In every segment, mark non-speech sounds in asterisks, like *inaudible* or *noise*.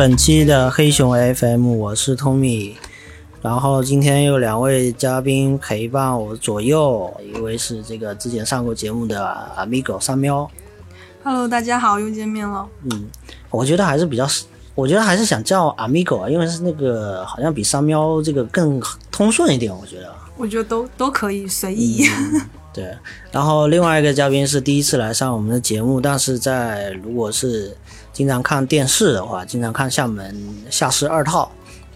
本期的黑熊 FM，我是 Tommy。然后今天有两位嘉宾陪伴我左右，一位是这个之前上过节目的 Amigo 三喵。Hello，大家好，又见面了。嗯，我觉得还是比较，我觉得还是想叫 Amigo 啊，因为是那个好像比三喵这个更通顺一点，我觉得。我觉得都都可以随意。对，然后另外一个嘉宾是第一次来上我们的节目，但是在如果是经常看电视的话，经常看厦门夏视二套，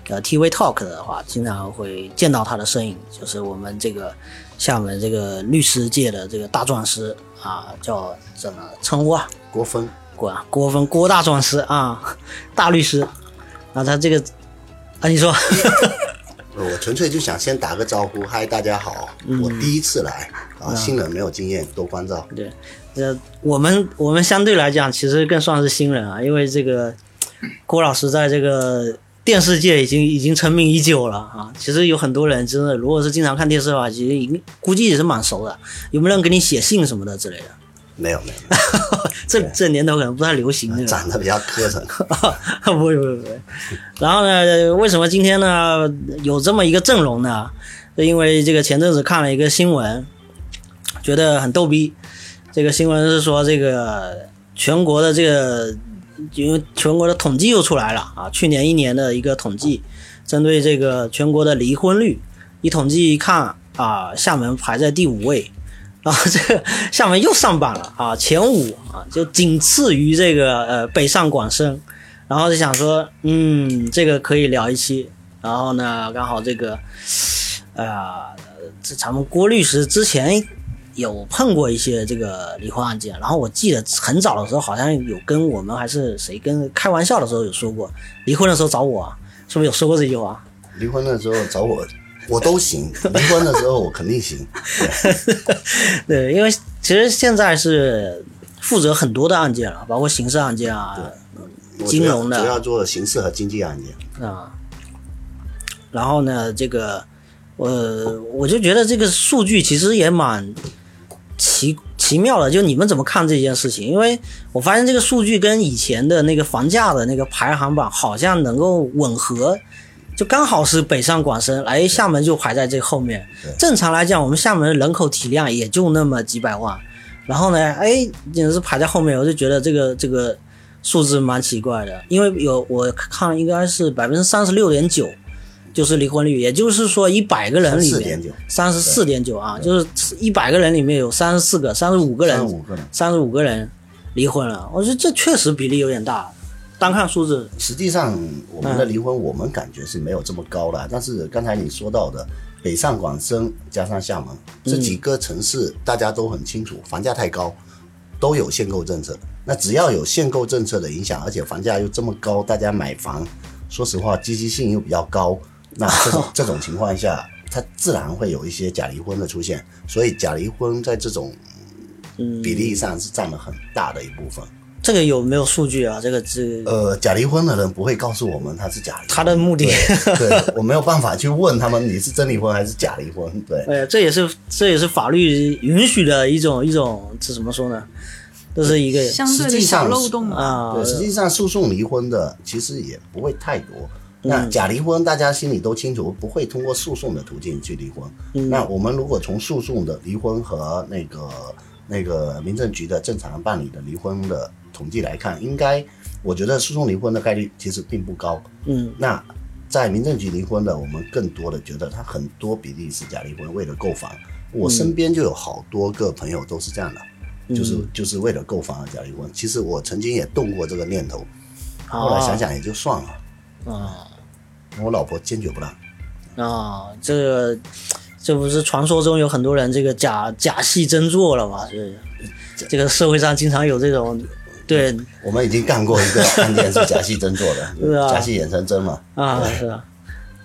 呃 TV Talk 的话，经常会见到他的身影，就是我们这个厦门这个律师界的这个大壮师啊，叫怎么称呼啊？郭峰，郭郭峰郭大壮师啊，*laughs* 大律师。啊，他这个啊，你说。呃 *laughs* 我纯粹就想先打个招呼，嗨，大家好，我第一次来啊，新人没有经验，多关照。对，呃，我们我们相对来讲，其实更算是新人啊，因为这个郭老师在这个电视界已经已经成名已久了啊。其实有很多人真的，如果是经常看电视的话，其实已经估计也是蛮熟的。有没有人给你写信什么的之类的？没有没有，*laughs* 这这年头可能不太流行那个。长得比较磕碜。*laughs* 不会不会不会。然后呢，为什么今天呢有这么一个阵容呢？因为这个前阵子看了一个新闻，觉得很逗逼。这个新闻是说，这个全国的这个，因为全国的统计又出来了啊，去年一年的一个统计，针对这个全国的离婚率，一统计一看啊，厦门排在第五位。然后这个厦门又上榜了啊，前五啊，就仅次于这个呃北上广深。然后就想说，嗯，这个可以聊一期。然后呢，刚好这个，呃，这咱们郭律师之前有碰过一些这个离婚案件。然后我记得很早的时候，好像有跟我们还是谁跟开玩笑的时候有说过，离婚的时候找我，是不是有说过这句话？*laughs* 离婚的时候找我，我都行；离婚的时候我肯定行。*laughs* 对，因为其实现在是负责很多的案件了，包括刑事案件啊。金融的主要做刑事和经济案件。啊，然后呢，这个，呃，我就觉得这个数据其实也蛮奇奇妙的。就你们怎么看这件事情？因为我发现这个数据跟以前的那个房价的那个排行榜好像能够吻合，就刚好是北上广深，哎，厦门就排在这后面。正常来讲，我们厦门的人口体量也就那么几百万，然后呢，哎，也是排在后面，我就觉得这个这个。数字蛮奇怪的，因为有我看应该是百分之三十六点九，就是离婚率，也就是说一百个人里面三十四点九啊，就是一百个人里面有三十四个、三十五个人、三十五个人离婚了。我觉得这确实比例有点大，单看数字。实际上，我们的离婚我们感觉是没有这么高的，但是刚才你说到的北上广深加上厦门这几个城市，大家都很清楚，房价太高，都有限购政策。那只要有限购政策的影响，而且房价又这么高，大家买房，说实话积极性又比较高，那这种 *laughs* 这种情况下，他自然会有一些假离婚的出现。所以假离婚在这种比例上是占了很大的一部分。这个有没有数据啊？这个这呃，假离婚的人不会告诉我们他是假离婚，他的目的对 *laughs* 我没有办法去问他们你是真离婚还是假离婚。对，哎，这也是这也是法律允许的一种一种，这怎么说呢？这是一个相对的小漏洞啊。对，实际上诉讼离婚的其实也不会太多。那假离婚大家心里都清楚，不会通过诉讼的途径去离婚。嗯、那我们如果从诉讼的离婚和那个那个民政局的正常办理的离婚的统计来看，应该我觉得诉讼离婚的概率其实并不高。嗯，那在民政局离婚的，我们更多的觉得他很多比例是假离婚，为了购房。我身边就有好多个朋友都是这样的。就是就是为了购房而假离婚。其实我曾经也动过这个念头，后来想想也就算了。啊，我老婆坚决不让。啊，这个这不是传说中有很多人这个假假戏真做了吗？是这个社会上经常有这种。对，我们已经干过一个案件是假戏真做的，*laughs* 是啊，假戏演成真嘛。啊，是啊，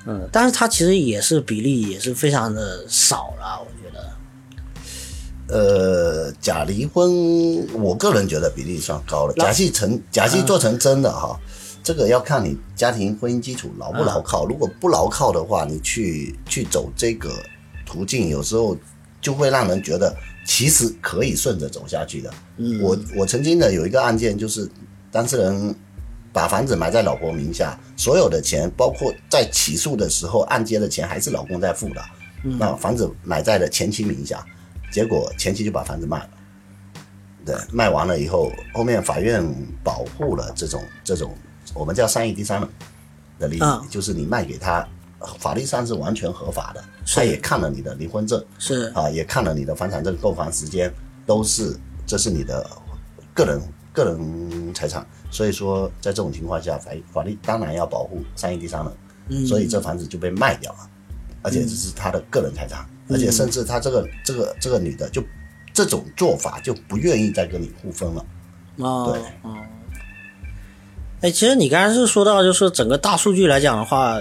嗯，但是它其实也是比例也是非常的少了，我觉得。呃，假离婚，我个人觉得比例算高了。假戏成假戏做成真的哈，这个要看你家庭婚姻基础牢不牢靠。如果不牢靠的话，你去去走这个途径，有时候就会让人觉得其实可以顺着走下去的。嗯，我我曾经的有一个案件，就是当事人把房子买在老婆名下，所有的钱，包括在起诉的时候按揭的钱，还是老公在付的。那房子买在了前妻名下，结果前妻就把房子卖了。对，卖完了以后，后面法院保护了这种这种我们叫商业第三人的利益，啊。就是你卖给他，法律上是完全合法的，他也看了你的离婚证，是。啊，也看了你的房产证购房时间，都是这是你的个人个人财产，所以说在这种情况下，法法律当然要保护商业第三人，嗯。所以这房子就被卖掉了，而且这是他的个人财产，而且甚至他这个这个这个女的就这种做法就不愿意再跟你互分了，哦对。哦。哎，其实你刚才是说到，就是整个大数据来讲的话，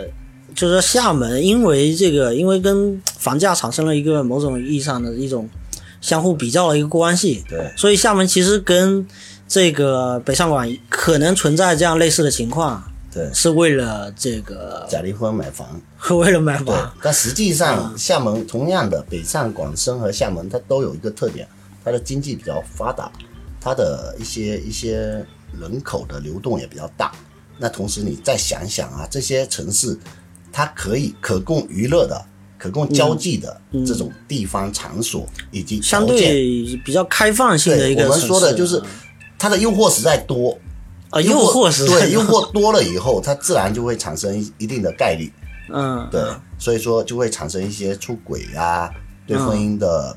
就是说厦门因为这个，因为跟房价产生了一个某种意义上的一种相互比较的一个关系，对。所以厦门其实跟这个北上广可能存在这样类似的情况，对，是为了这个，假离婚买房，*laughs* 为了买房，，但实际上厦门同样的北上广深和厦门，它都有一个特点，它的经济比较发达，它的一些一些人口的流动也比较大。那同时你再想一想啊，这些城市它可以可供娱乐的、可供交际的这种地方场所以及条相件，对比较开放性的我们说的就是它的诱惑实在多，啊，诱惑是对诱惑多了以后，它自然就会产生一一定的概率。嗯，对，所以说就会产生一些出轨啊，对婚姻的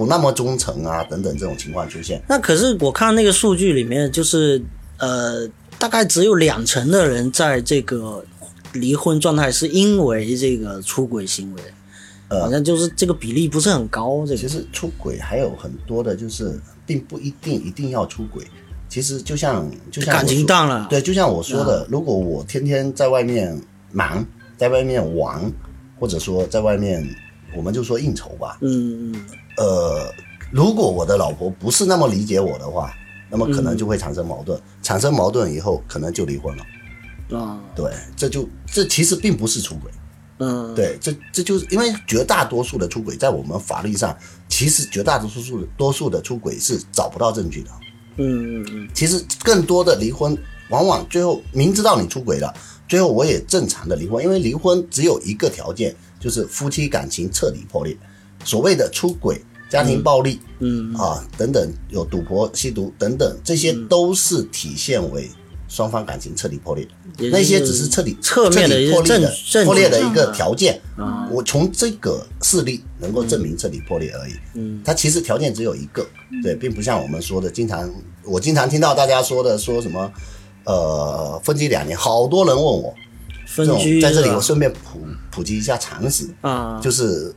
不那么忠诚啊等等这种情况出现。那可是我看那个数据里面，就是呃，大概只有两成的人在这个离婚状态是因为这个出轨行为，呃好像就是这个比例不是很高。这个其实出轨还有很多的，就是并不一定一定要出轨。其实就像就像感情淡了，对，就像我说的，如果我天天在外面忙，在外面玩，或者说在外面，我们就说应酬吧，嗯嗯。呃，如果我的老婆不是那么理解我的话，那么可能就会产生矛盾，产生矛盾以后，可能就离婚了。啊。对，这就这其实并不是出轨，嗯，对，这这就是因为绝大多数的出轨，在我们法律上，其实绝大多数的多数的出轨是找不到证据的。嗯嗯嗯。其实更多的离婚，往往最后明知道你出轨了，最后我也正常的离婚，因为离婚只有一个条件，就是夫妻感情彻底破裂。所谓的出轨、家庭暴力，嗯啊等等，有赌博、吸毒等等，这些都是体现为双方感情彻底破裂。也那些只是彻底侧面的彻底破裂的破裂的一个条件。啊我从这个事例能够证明彻底破裂而已。嗯，它其实条件只有一个，对，并不像我们说的，经常我经常听到大家说的说什么，呃，分居两年，好多人问我，分居在这里我顺便普普及一下常识，啊，就是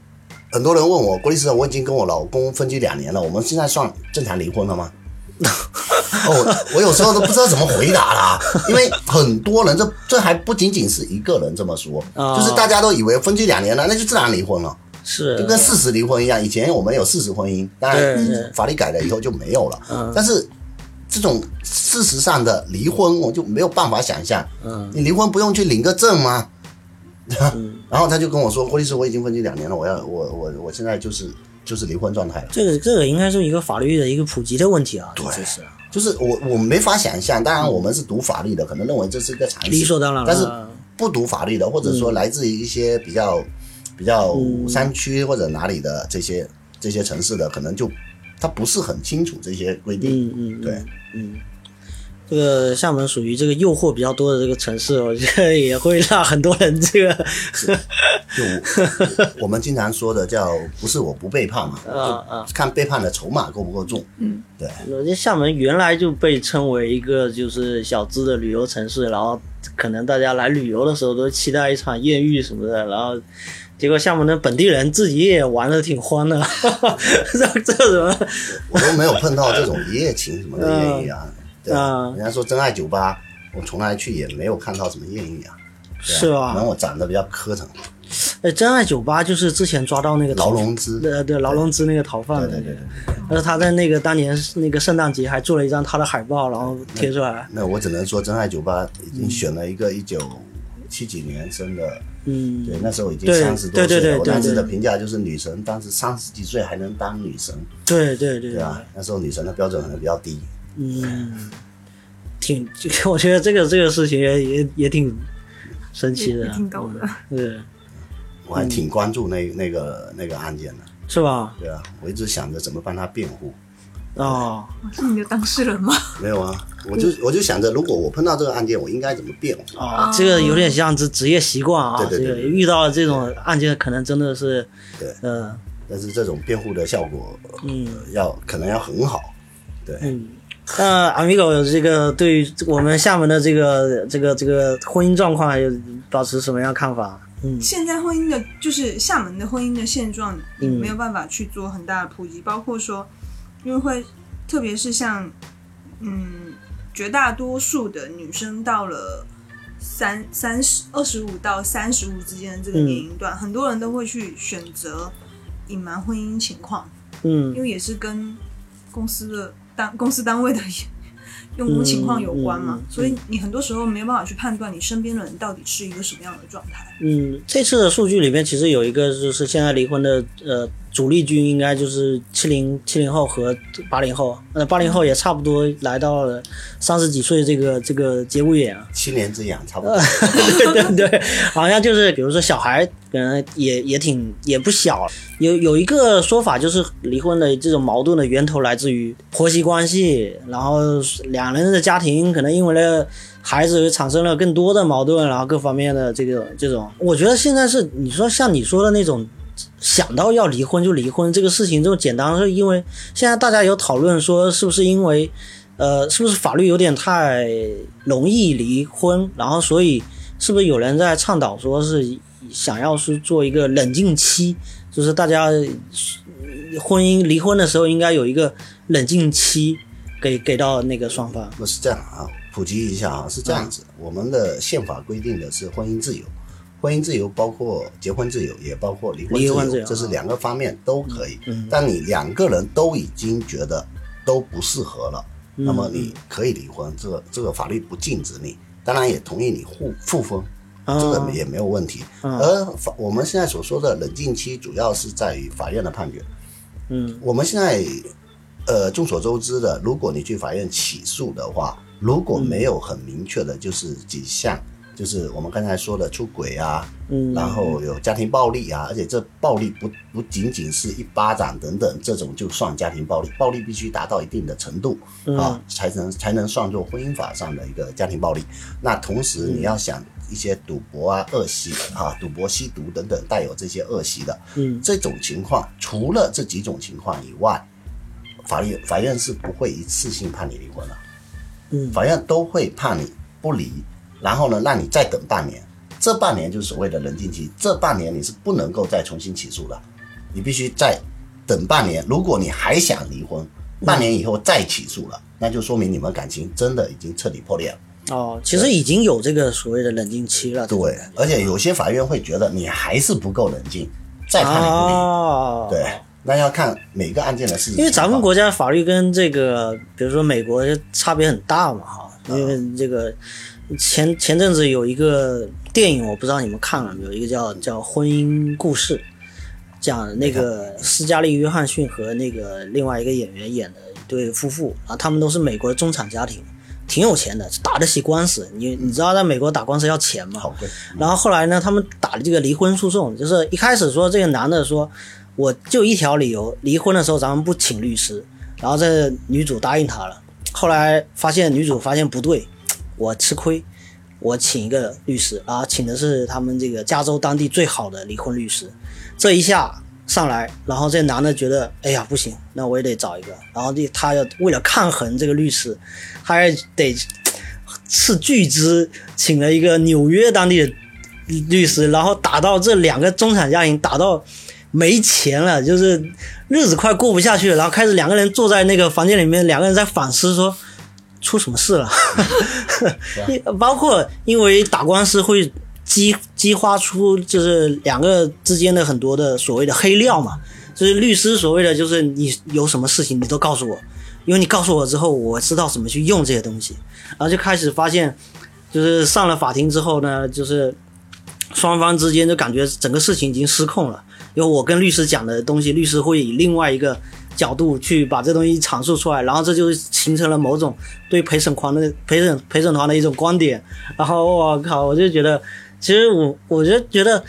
很多人问我，郭律师，我已经跟我老公分居两年了，我们现在算正常离婚了吗？*laughs* 哦，我有时候都不知道怎么回答啦，因为很多人，这这还不仅仅是一个人这么说，哦就是大家都以为分居两年了，那就自然离婚了，是就跟事实离婚一样。以前我们有事实婚姻，当然法律改了以后就没有了，嗯但是这种事实上的离婚，我就没有办法想象，嗯你离婚不用去领个证吗？*laughs* 然后他就跟我说，郭律师，我已经分居两年了，我要我我我现在就是就是离婚状态了。这个这个应该是一个法律的一个普及的问题啊，对这是就是我我没法想象，当然我们是读法律的，可能认为这是一个常识，理所当然。但是不读法律的，或者说来自于一些比较、比较山区或者哪里的这些这些城市的，可能就他不是很清楚这些规定。嗯嗯，对，嗯，这个厦门属于这个诱惑比较多的这个城市，我觉得也会让很多人这个 *laughs* 就我们经常说的叫不是我不背叛嘛，*laughs* 啊啊。看背叛的筹码够不够重。嗯，对，我觉得厦门原来就被称为一个就是小资的旅游城市，然后可能大家来旅游的时候都期待一场艳遇什么的，然后结果厦门的本地人自己也玩的挺欢的，*laughs* 这这怎么？我都没有碰到这种一夜情什么的艳遇啊。对啊，嗯人家说真爱酒吧，我从来去也没有看到什么艳遇啊。是吧可能我长得比较磕碜，哎，真爱酒吧就是之前抓到那个劳逃龙兹。对对劳荣枝那个逃犯，对对对对。但是他在那个当年那个圣诞节还做了一张他的海报，然后贴出来。那我只能说，真爱酒吧已经选了一个一九七几年生的，嗯，对，那时候已经三十多岁了。我对对对当时的评价就是女神，当时三十几岁还能当女神，对对对对啊，那时候女神的标准可能比较低。嗯，挺，*laughs* 我觉得这个这个事情也也也挺神奇的，挺高的。对，我还挺关注那那个那个案件的。是吧？对啊，我一直想着怎么帮他辩护。哦，是你的当事人吗？没有啊，我就我就想着，如果我碰到这个案件，我应该怎么辩护？哦，这个有点像职职业习惯啊。对对对。遇到这种案件，可能真的是，对，嗯。但是这种辩护的效果，嗯，要可能要很好。对。嗯。那阿米狗这个对于我们厦门的这个这个这个婚姻状况，有保持什么样看法？嗯。现在婚姻的，就是厦门的婚姻的现状，没有办法去做很大的普及，包括说。因为会，特别是像，嗯，绝大多数的女生到了三三十二十五到三十五之间的这个年龄段，很多人都会去选择隐瞒婚姻情况，嗯，因为也是跟公司的单公司单位的。*laughs* 用工情况有关嘛，所以你很多时候没有办法去判断你身边的人到底是一个什么样的状态。嗯，这次的数据里面其实有一个就是现在离婚的呃主力军应该就是七零七零后和八零后，那八零后也差不多来到了三十几岁这个这个节骨眼啊。七年之痒差不多。*laughs* 对对对，好像就是比如说小孩可能也也挺也不小，有有一个说法就是离婚的这种矛盾的源头来自于婆媳关系，然后两。两人的家庭可能因为了孩子产生了更多的矛盾，然后各方面的这个这种，我觉得现在是你说像你说的那种，想到要离婚就离婚这个事情这么简单，是因为现在大家有讨论说是不是因为，呃，是不是法律有点太容易离婚，然后所以是不是有人在倡导说是想要是做一个冷静期，就是大家婚姻离婚的时候应该有一个冷静期。给给到那个双方，不是这样啊，普及一下啊，是这样子，我们的宪法规定的是婚姻自由，婚姻自由包括结婚自由，也包括离婚自由，这是两个方面都可以。但你两个人都已经觉得都不适合了，那么你可以离婚，这个这个法律不禁止你，当然也同意你复复婚，这个也没有问题。而法我们现在所说的冷静期，主要是在于法院的判决。嗯，我们现在。呃，众所周知的，如果你去法院起诉的话，如果没有很明确的，就是几项，就是我们刚才说的出轨啊，嗯，然后有家庭暴力啊，而且这暴力不不仅仅是一巴掌等等这种就算家庭暴力，暴力必须达到一定的程度啊，才能才能算作婚姻法上的一个家庭暴力。那同时你要想一些赌博啊、恶习啊、赌博、吸毒等等带有这些恶习的，嗯，这种情况，除了这几种情况以外。法律法院是不会一次性判你离婚的，嗯，法院都会判你不离，然后呢，让你再等半年，这半年就是所谓的冷静期，这半年你是不能够再重新起诉的，你必须再等半年。如果你还想离婚，半年以后再起诉了，那就说明你们感情真的已经彻底破裂了。哦，其实已经有这个所谓的冷静期了。对，而且有些法院会觉得你还是不够冷静，再判你不离。对。那要看每个案件的事情，因为咱们国家法律跟这个，比如说美国差别很大嘛，哈。因为这个前前阵子有一个电影，我不知道你们看了没有，一个叫叫《婚姻故事》，讲那个斯嘉丽·约翰逊和那个另外一个演员演的一对夫妇啊，他们都是美国的中产家庭，挺有钱的，打得起官司。你你知道在美国打官司要钱吗？好贵。然后后来呢，他们打了这个离婚诉讼，就是一开始说这个男的说。我就一条理由，离婚的时候咱们不请律师，然后这女主答应他了。后来发现女主发现不对，我吃亏，我请一个律师啊，请的是他们这个加州当地最好的离婚律师。这一下上来，然后这男的觉得，哎呀不行，那我也得找一个。然后这他要为了抗衡这个律师，他还得斥巨资请了一个纽约当地的律师，然后打到这两个中产家庭打到。没钱了，就是日子快过不下去了，然后开始两个人坐在那个房间里面，两个人在反思说出什么事了。*laughs* *laughs* 包括因为打官司会激激发出就是两个之间的很多的所谓的黑料嘛，就是律师所谓的就是你有什么事情你都告诉我，因为你告诉我之后我知道怎么去用这些东西，然后就开始发现就是上了法庭之后呢，就是双方之间就感觉整个事情已经失控了。因为我跟律师讲的东西，律师会以另外一个角度去把这东西阐述出来，然后这就形成了某种对陪审团的陪审陪审团的一种观点。然后我靠，我就觉得，其实我我就觉得，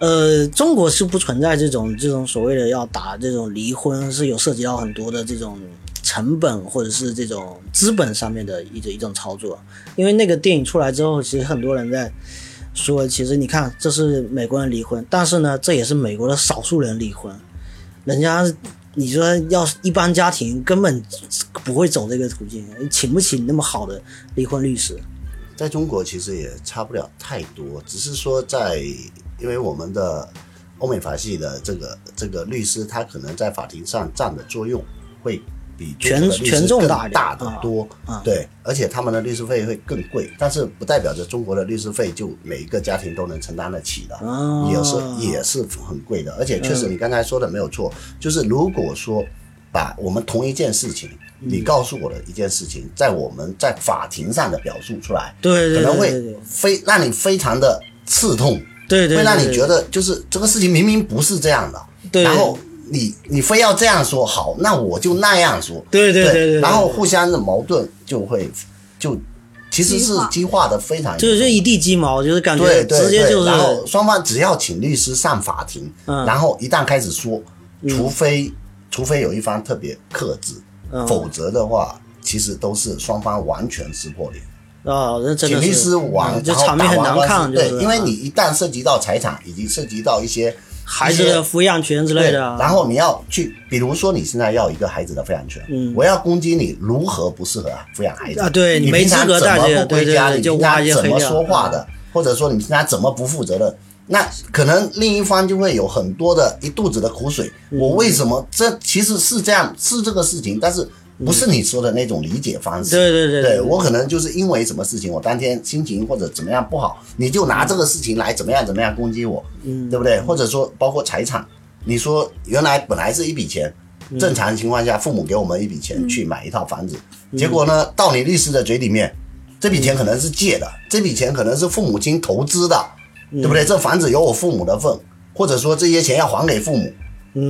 呃，中国是不存在这种这种所谓的要打这种离婚是有涉及到很多的这种成本或者是这种资本上面的一种一种操作。因为那个电影出来之后，其实很多人在说，其实你看这是美国人离婚，但是呢，这也是美国的少数人离婚，人家。你说要一般家庭根本不会走这个途径，请不起那么好的离婚律师。在中国其实也差不了太多，只是说在因为我们的欧美法系的这个这个律师，他可能在法庭上占的作用会。比权权重大大的多，对，而且他们的律师费会更贵，但是不代表着中国的律师费就每一个家庭都能承担得起的，也是也是很贵的。而且确实你刚才说的没有错，就是如果说把我们同一件事情，你告诉我的一件事情，在我们在法庭上的表述出来，对，可能会非让你非常的刺痛，对对，会让你觉得就是这个事情明明不是这样的，对，然后。你你非要这样说好，那我就那样说。对对对对。然后互相的矛盾就会就其实是激化的非常。就是就一地鸡毛，就是感觉直接就是。然后双方只要请律师上法庭，然后一旦开始说，除非除非有一方特别克制，否则的话，其实都是双方完全撕破脸。啊，这请律师完，就场面很难看。对，因为你一旦涉及到财产，以及涉及到一些。孩子的抚养权之类的，然后你要去，比如说你现在要一个孩子的抚养权，嗯，我要攻击你如何不适合抚养孩子啊？对你没资格怎么不归家？你平常怎么说话的？或者说你平常怎么不负责的？那可能另一方就会有很多的一肚子的苦水。我为什么这其实是这样是这个事情，但是。不是你说的那种理解方式，对对对，对我可能就是因为什么事情，我当天心情或者怎么样不好，你就拿这个事情来怎么样怎么样攻击我，嗯，对不对？或者说包括财产，你说原来本来是一笔钱，正常情况下父母给我们一笔钱去买一套房子，结果呢到你律师的嘴里面，这笔钱可能是借的，这笔钱可能是父母亲投资的，对不对？这房子有我父母的份，或者说这些钱要还给父母。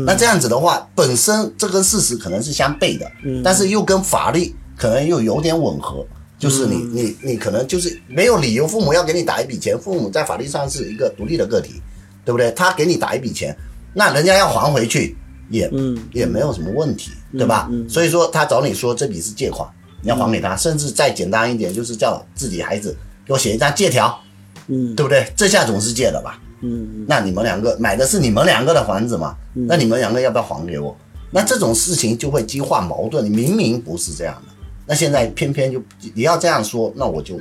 那这样子的话，本身这跟事实可能是相悖的，但是又跟法律可能又有点吻合，就是你你你可能就是没有理由，父母要给你打一笔钱，父母在法律上是一个独立的个体，对不对？他给你打一笔钱，那人家要还回去也也没有什么问题，对吧？所以说他找你说这笔是借款，你要还给他，甚至再简单一点，就是叫自己孩子给我写一张借条，嗯，对不对？这下总是借了吧？嗯，那你们两个买的是你们两个的房子嘛？那你们两个要不要还给我？那这种事情就会激化矛盾。你明明不是这样的，那现在偏偏就你要这样说，那我就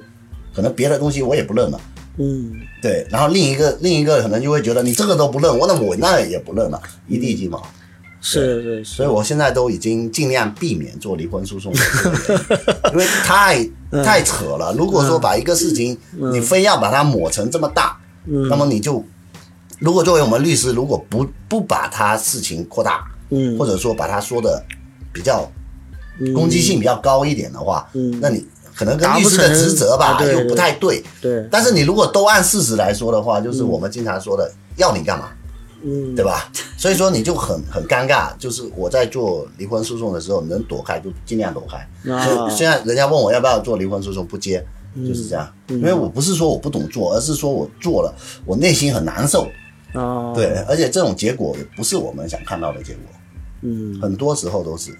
可能别的东西我也不认了。嗯，对。然后另一个另一个可能就会觉得你这个都不认，我那我那也不认了，一地鸡毛。是是，所以我现在都已经尽量避免做离婚诉讼，*laughs* 因为太太扯了。如果说把一个事情你非要把它抹成这么大。那么你就，如果作为我们律师，如果不不把他事情扩大，嗯，或者说把他说的比较攻击性比较高一点的话，嗯，那你可能跟律师的职责吧又不太对，对。但是你如果都按事实来说的话，就是我们经常说的要你干嘛，嗯，对吧？所以说你就很很尴尬，就是我在做离婚诉讼的时候，能躲开就尽量躲开。现在人家问我要不要做离婚诉讼，不接。就是这样，因为我不是说我不懂做，而是说我做了，我内心很难受。哦，对，而且这种结果也不是我们想看到的结果。嗯，很多时候都是。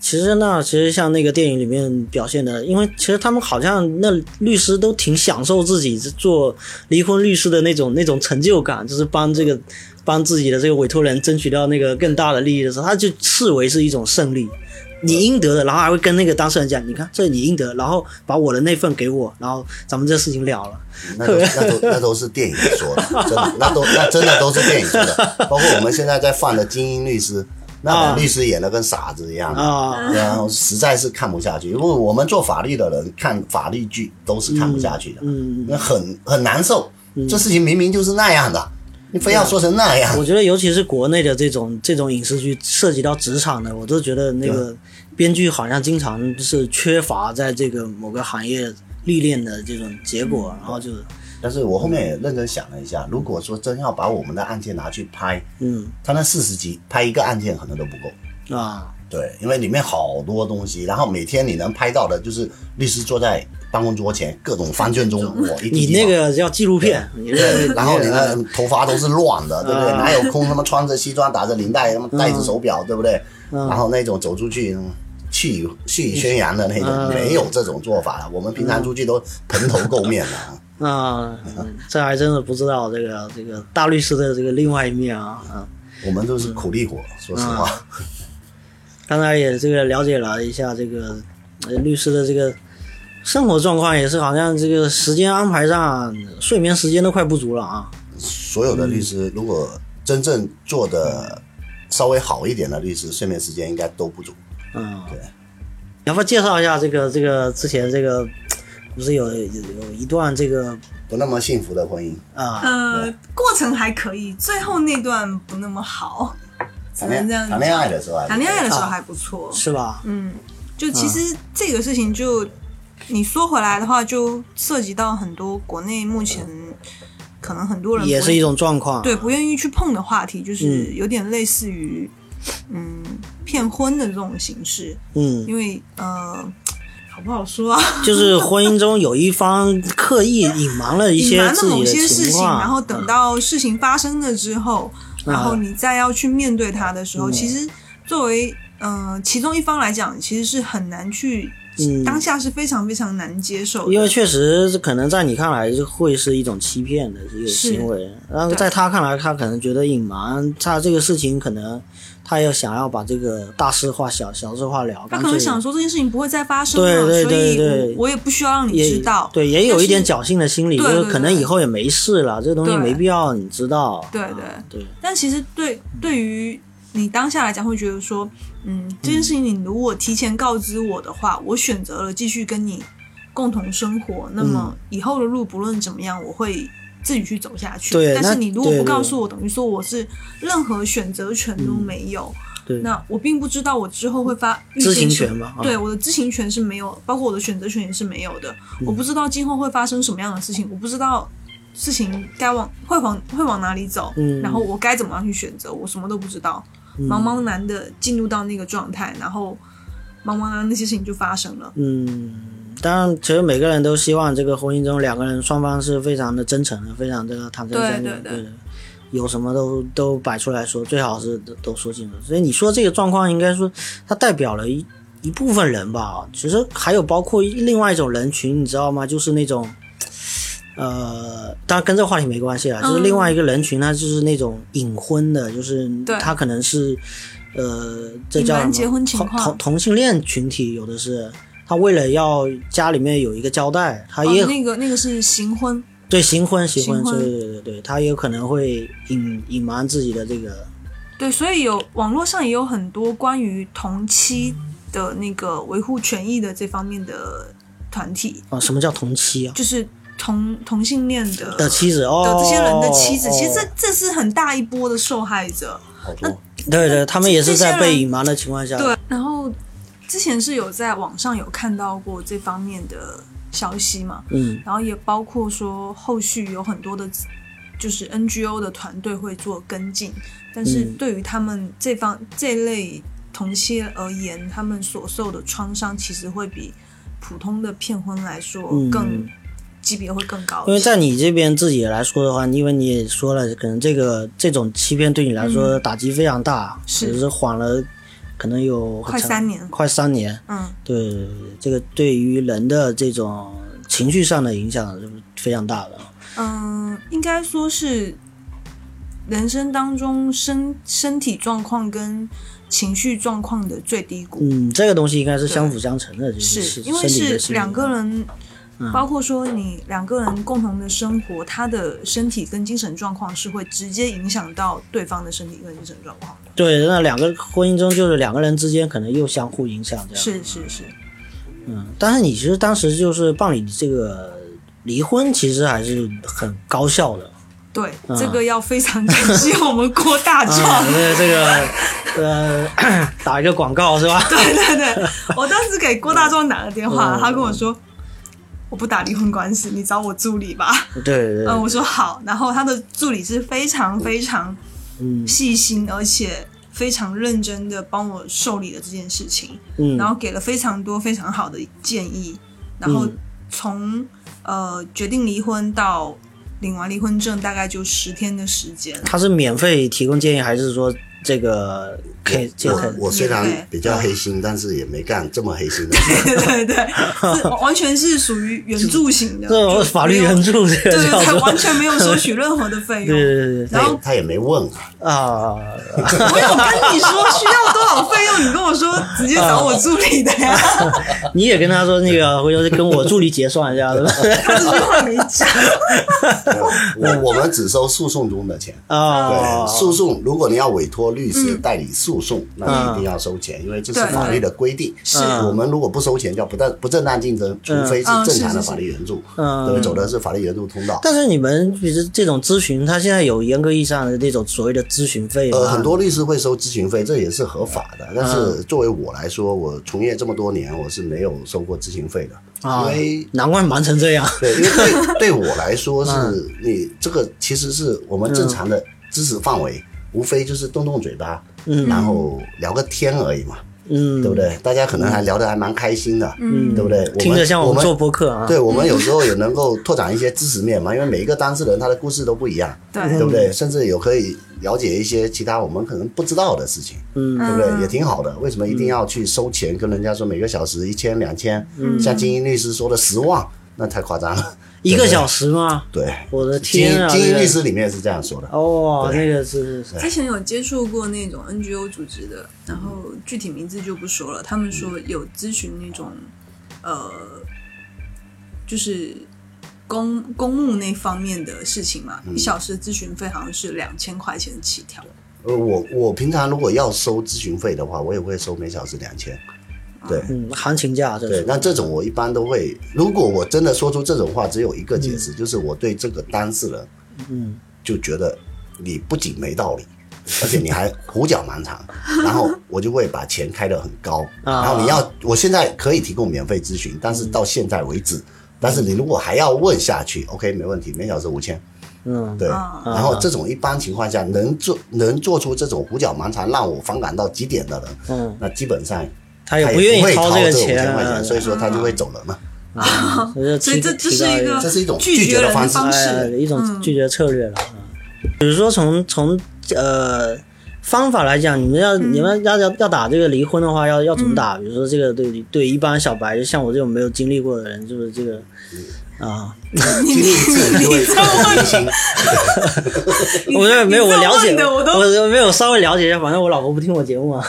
其实那其实像那个电影里面表现的，因为其实他们好像那律师都挺享受自己做离婚律师的那种那种成就感，就是帮这个帮自己的这个委托人争取到那个更大的利益的时候，他就视为是一种胜利。你应得的，然后还会跟那个当事人讲，你看这你应得，然后把我的那份给我，然后咱们这事情了了。那都那都那都是电影说的，*laughs* 真的那都那真的都是电影说的。包括我们现在在放的《精英律师》，那把律师演的跟傻子一样啊，然后实在是看不下去。因为我们做法律的人看法律剧都是看不下去的，嗯，那很很难受。这事情明明就是那样的。你非要说成那样？我觉得，尤其是国内的这种这种影视剧，涉及到职场的，我都觉得那个编剧好像经常是缺乏在这个某个行业历练的这种结果，然后就。但是我后面也认真想了一下，如果说真要把我们的案件拿去拍，嗯，他那四十集拍一个案件可能都不够。啊，对，因为里面好多东西，然后每天你能拍到的就是律师坐在办公桌前各种翻卷中，我一你那个叫纪录片，你对，这然后你的头发都是乱的，*laughs* 对不对？啊哪有空他妈穿着西装打着领带，他妈戴着手表，对不对？嗯然后那种走出去嗯气宇气宇轩扬的那种，嗯没有这种做法了。我们平常出去都蓬头垢面的。啊，嗯这还真是不知道这个这个大律师的这个另外一面啊啊。我们都是苦力活，说实话。刚才也这个了解了一下这个呃律师的这个生活状况，也是好像这个时间安排上睡眠时间都快不足了啊。所有的律师，如果真正做的稍微好一点的律师，睡眠时间应该都不足。嗯，对。要不要介绍一下这个这个之前这个不是有有有一段这个不那么幸福的婚姻，啊呃，过程还可以，最后那段不那么好，只谈能这样恋谈恋爱的时候还不错，谈恋爱的时候还不错，是吧？嗯，就其实这个事情就你说回来的话，就涉及到很多国内目前可能很多人也是一种状况。对不愿意去碰的话题，就是嗯。有点类似于嗯骗婚的这种形式，嗯，因为呃好不好说啊？就是婚姻中有一方刻意隐瞒了一些 *laughs* 隐些瞒了某自己的些事情，况，然后等到事情发生了之后，嗯然后你再要去面对它的时候，其实作为呃其中一方来讲，其实是很难去。嗯。当下是非常非常难接受的，因为确实可能在你看来是会是一种欺骗的一个行为，然后在他看来，他可能觉得隐瞒他这个事情，可能他又想要把这个大事化小，小事化了，他可能想说这件事情不会再发生了，对对所以对对我我也不需要让你知道。对，也有一点侥幸的心理，就是可能以后也没事了，这个东西没必要你知道。对啊对对，但其实对对于你当下来讲，会觉得说，嗯，这件事情你如果提前告知我的话，我选择了继续跟你共同生活，那么以后的路不论怎么样，我会自己去走下去。对但是你如果不告诉我，等于说我是任何选择权都没有。对。那我并不知道我之后会发知情权嘛啊。对，我的知情权是没有，包括我的选择权也是没有的。嗯。我不知道今后会发生什么样的事情，我不知道事情该往会往会往哪里走，嗯。然后我该怎么样去选择，我什么都不知道，茫茫然的进入到那个状态，然后茫茫然那些事情就发生了。嗯，当然，其实每个人都希望这个婚姻中两个人双方是非常的真诚的，非常这个坦诚相待，对对对有什么都都摆出来说，最好是都都说清楚。所以你说这个状况，应该说它代表了一一部分人吧。其实还有包括另外一种人群，你知道吗？就是那种。呃，当然跟这个话题没关系啊，就是另外一个人群，他就是那种隐婚的，就是他可能是，呃，这叫什么结婚情同况同同性恋群体，有的是他为了要家里面有一个交代，他也、哦，那个那个是行婚，对行婚行婚，对对对对，他也有可能会隐隐瞒自己的这个，对，所以有网络上也有很多关于同妻的那个维护权益的这方面的团体，啊，什么叫同妻啊？就是同同性恋的的妻子哦，的这些人的妻子，哦其实这这是很大一波的受害者。好多。对对，他们也是在被隐瞒的情况下，对，然后之前是有在网上有看到过这方面的消息嘛，嗯。然后也包括说后续有很多的，就是 NGO 的团队会做跟进，但是嗯。对于他们这方这类同妻而言，他们所受的创伤其实会比普通的骗婚来说嗯。更、级别会更高因为。在你这边自己来说的话，因为你也说了，可能这个这种欺骗对你来说打击非常大，嗯是只是缓了，可能有快三年快三年。嗯，对，这个对于人的这种情绪上的影响是非常大的。嗯，应该说是人生当中身身体状况跟情绪状况的最低谷。嗯，这个东西应该是相辅相成的，就是是因为是两个人，嗯包括说你两个人共同的生活，他的身体跟精神状况是会直接影响到对方的身体跟精神状况的。对，那两个婚姻中就是两个人之间可能又相互影响这样。是是是，嗯，但是你其实当时就是办理这个离婚，其实还是很高效的。对，嗯这个要非常感谢我们郭大 *laughs* 啊，壮。对这个呃，打一个广告是吧？*laughs* 对对对，我当时给郭大壮打了电话，嗯他跟我说。我不打离婚官司，你找我助理吧。对对对，嗯，我说好。然后他的助理是非常非常嗯细心，而且非非常认真的帮我受理了这件事情，嗯然后给了非常多非常好的建议，然后嗯从、呃决定离婚到领完离婚证，大概就十天的时间。他是免费提供建议，还是说这个可以这个我我虽然比较黑心，但是也没干这么黑心的 *laughs* 事。对对对，*laughs* 完全是属于援助型的，这法律援助这个对对对，完全没有 *laughs* 收取任何的费用。对对对然后他也没问啊，啊，我有跟你说需要多少费用，你跟我说直接找我助理的呀，*laughs* 你也跟他说那个回头跟我助理结算一下，对吧？他这句话没讲。我我们只收诉讼中的钱。啊对，，诉讼如果你要委托律师代理诉讼，那你一定要收钱，因为这是法律的规定。是我们如果不收钱，叫不正不正当竞争，除非是嗯正常的法律援助，嗯对，走的是法律援助通道。但是你们其实这种咨询，他现在有严格意义上的那种所谓的咨询费？呃，很多律师会收咨询费，这也是合法的。但嗯是作为我来说，我从业这么多年，我是没有收过咨询费的，啊因为难怪忙成这样。对，因为对 *laughs* 对我来说，是嗯你这个其实是我们正常的知识范围，无非就是动动嘴巴，嗯然后聊个天而已嘛，嗯，对不对？大家可能还聊得还蛮开心的，嗯对不对？听着像我们我们做播客啊。对我们有时候也能够拓展一些知识面嘛，因为每一个当事人他的故事都不一样，对对不对？甚至有可以了解一些其他我们可能不知道的事情，嗯对不对？嗯也挺好的。为什么一定要去收钱？跟人家说每个小时一千、两千，嗯像精英律师说的十万，那太夸张了。*laughs* 一个小时吗？对，我的天啊！精英律师里面是这样说的。哦，对那个是是是之前有接触过那种 NGO 组织的，然后具体名字就不说了。他们说有咨询那种，呃，就是公公务那方面的事情嘛，一小时的咨询费好像是两千块钱起跳。呃，我我平常如果要收咨询费的话，我也会收每小时两千。对。嗯，行情价这对，那这种我一般都会，如果我真的说出这种话，只有一个解释，就是我对这个当事人，嗯，就觉得你不仅没道理，而且你还胡搅蛮缠，*laughs* 然后我就会把钱开得很高，啊。然后你要，我现在可以提供免费咨询，但是到现在为止，但是你如果还要问下去，OK，没问题，每小时五千。嗯。对，啊。然后这种一般情况下能做能做出这种胡搅蛮缠让我反感到极点的人，嗯，那基本上他也不愿意掏这个钱啊。千块钱，所以说他就会走人了。啊，所 *laughs* 所以这这是一个这是一种拒拒绝的方式。一种嗯。拒绝策略了。嗯比如说从从呃方法来讲，你们要你们要要要打这个离婚的话，要要怎么打？比如说这个对对一般小白，就像我这种没有经历过的人，就是这个啊，经历一次你就会很明心。我这没有我了解，我都我没有稍微了解一下，反正我老婆不听我节目啊，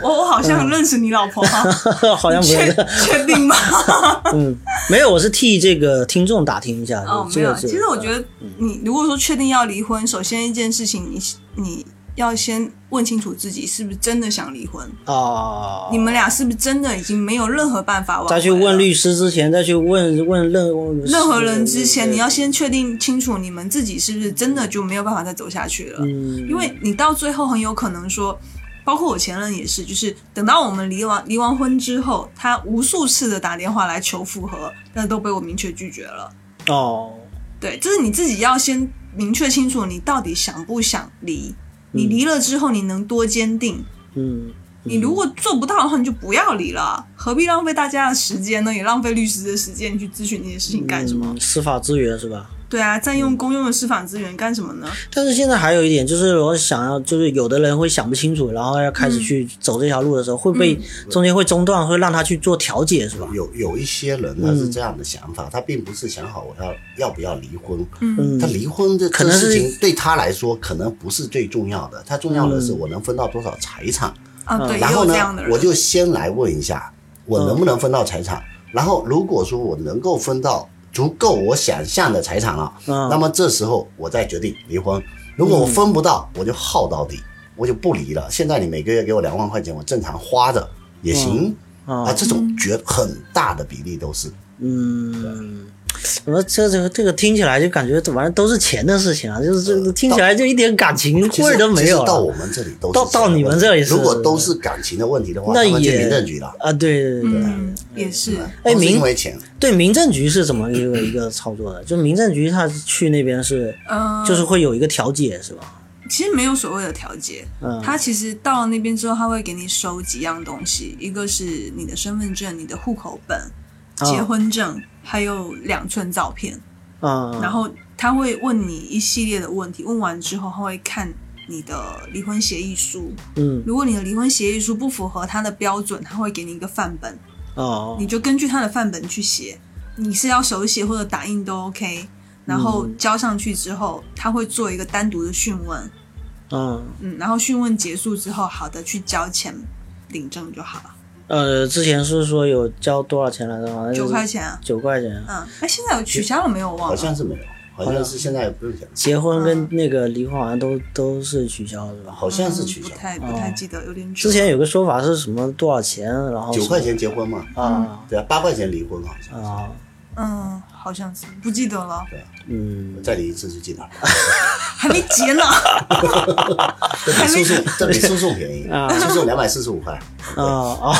我我好像认识你老婆哈，*laughs* 好像不确，确定吗？*laughs* 嗯，没有，我是替这个听众打听一下。哦，没有。其实我觉得，你如果说确定要离婚，首先一件事情，你你要先问清楚自己是不是真的想离婚，哦，你们俩是不是真的已经没有任何办法挽回再去问律师之前，再去问问任任何人之前，你要先确定清楚你们自己是不是真的就没有办法再走下去了，嗯，因为你到最后很有可能说。包括我前任也是，就是等到我们离完离完婚之后，他无数次的打电话来求复合，但都被我明确拒绝了。哦，对，就是你自己要先明确清楚，你到底想不想离。你离了之后，你能多坚定？嗯，你如果做不到的话，你就不要离了，何必浪费大家的时间呢？也浪费律师的时间去咨询这些事情干什么？嗯司法资源是吧？对啊，占用公用的司法资源干什么呢？但是现在还有一点，就是我想要，就是有的人会想不清楚，然后要开始去走这条路的时候，会被中间会中断，会让他去做调解，是吧？有有一些人他是这样的想法，他并不是想好我要要不要离婚，嗯他离婚这这可能是事情对他来说可能不是最重要的，他重要的是我能分到多少财产。啊，对，然后呢。我就先来问一下，我能不能分到财产？然后如果说我能够分到足够我想象的财产了，嗯那么这时候我再决定离婚。如果我分不到，我就耗到底，我就不离了。现在你每个月给我两万块钱，我正常花着也行。嗯啊，这种绝很大的比例都是。嗯，我这这个这个听起来就感觉这玩意都是钱的事情啊，就是这个听起来就一点感情味儿都没有到我们这里都是到到你们这里是如果都是感情的问题的话，那去也民政局了。啊，对对对也是。哎民因为钱。对，民政局是怎么一个一个操作的？就民政局他去那边是，嗯，就是会有一个调解是吧？其实没有所谓的调解，嗯他其实到了那边之后，他会给你收几样东西，一个是你的身份证、你的户口本、哦结婚证，还有两寸照片。嗯，然后他会问你一系列的问题，问完之后他会看你的离婚协议书。嗯如果你的离婚协议书不符合他的标准，他会给你一个范本，哦你就根据他的范本去写。你是要手写或者打印都 OK。然后交上去之后，他会做一个单独的讯问，嗯嗯，然后讯问结束之后，好的去交钱领证就好了，呃，之前是说有交多少钱来着？好像九块钱啊，九块钱。嗯，哎，现在有取消了没有？我忘好，像是没有，好像是现在不用讲，结婚跟那个离婚好像都都是取消是吧？好像是取消。嗯不。太不太记得，有点久之前有个说法是什么多少钱，然后九块钱结婚嘛，啊。对啊，八块钱离婚好像，啊。嗯，好像是不记得了，对。啊，嗯。再离一次就记得了。还没结呢。这比诉讼这比诉讼便宜啊，诉讼两百四十五块，啊啊，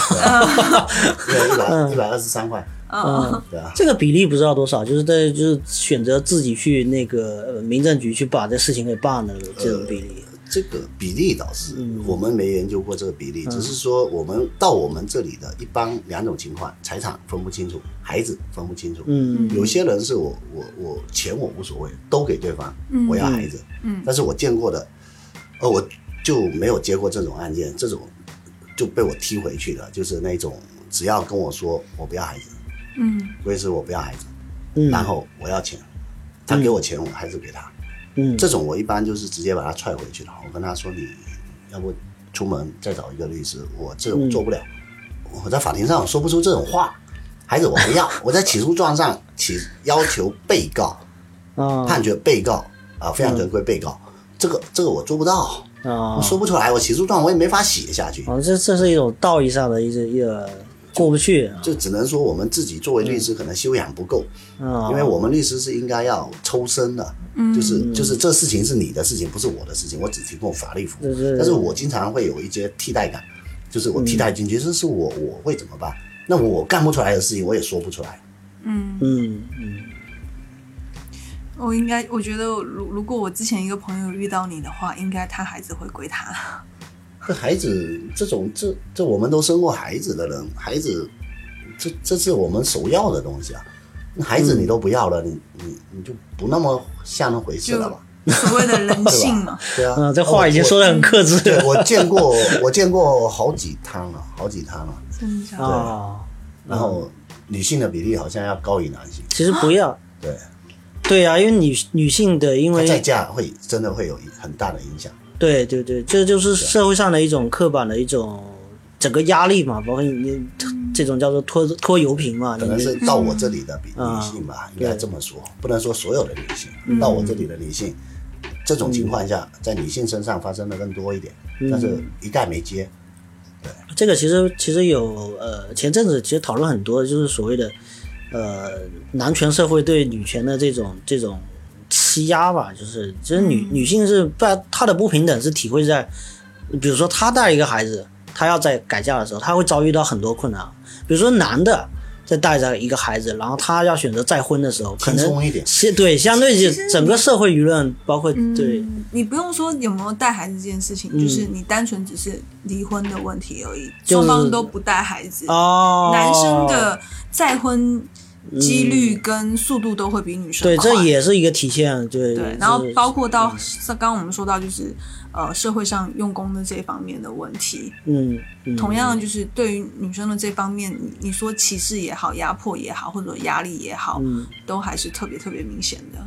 对，一百一百二十三块，嗯，对啊，这个比例不知道多少，就是在就是选择自己去那个呃民政局去把这事情给办了这种比例。这个比例倒是嗯。我们没研究过这个比例，只是说我们到我们这里的一般两种情况，财产分不清楚，孩子分不清楚。嗯。有些人是我我我钱我无所谓，都给对方，我要孩子。嗯。但是我见过的，呃，我就没有接过这种案件，这种就被我踢回去的，就是那种只要跟我说我不要孩子，嗯。威斯我不要孩子，嗯，然后我要钱，他给我钱，我还是给他。嗯。这种我一般就是直接把他踹回去了。我跟他说，你要不出门再找一个律师，我这种做不了，我在法庭上说不出这种话。孩子我不要，*laughs* 我在起诉状上起要求被告啊。判决被告啊抚养权归被告，这个这个我做不到，啊。我，说不出来，我起诉状我也没法写下去，哦，这这是一种道义上的一个一个过不去啊就只能说我们自己作为律师可能修养不够，啊，因为我们律师是应该要抽身的，嗯就是就是这事情是你的事情，不是我的事情，我只提供法律服务。但是我经常会有一些替代感，就是我替代进去，这是我我会怎么办？那我干不出来的事情，我也说不出来。嗯，嗯嗯我应该，我觉得如如果我之前一个朋友遇到你的话，应该他孩子会归他。这孩子这种这这我们都生过孩子的人，孩子这这是我们首要的东西啊。那孩子你都不要了，你你你就不那么像那回事了吧？所谓的人性嘛，*laughs* 对啊，嗯，这话已经说的很克制对，了我见过，*laughs* 我见过好几摊了，好几摊了。真的？啊。然后女性的比例好像要高于男性，其实不要，对，对啊，因为女女性的，因为她再嫁会真的会有很大的影响。对对对，这就是社会上的一种刻板的一种整个压力嘛，包括你这种叫做拖拖油瓶嘛，可能是到我这里的比嗯。女性吧，应该这么说，不能说所有的女性，到我这里的女性，这种情况下，在女性身上发生的更多一点，但是一概没接。对。这个其实其实有呃前阵子其实讨论很多，就是所谓的呃男权社会对女权的这种这种欺压吧，就是其实女、女性是不她的不平等是体会在，比如说她带一个孩子，她要在改嫁的时候，她会遭遇到很多困难，比如说男的。在带着一个孩子，然后他要选择再婚的时候，可能轻松一点。是对相对就整个社会舆论，包括对。嗯，你不用说有没有带孩子这件事情，就是你单纯只是离婚的问题而已，嗯就是双方都不带孩子，哦，男生的再婚几率跟速度都会比女生对，这也是一个体现，对对，然后包括到刚刚我们说到就是呃社会上用功的这方面的问题，嗯嗯，同样就是对于女生的这方面，你你说歧视也好，压迫也好，或者压力也好，嗯。都还是特别特别明显的。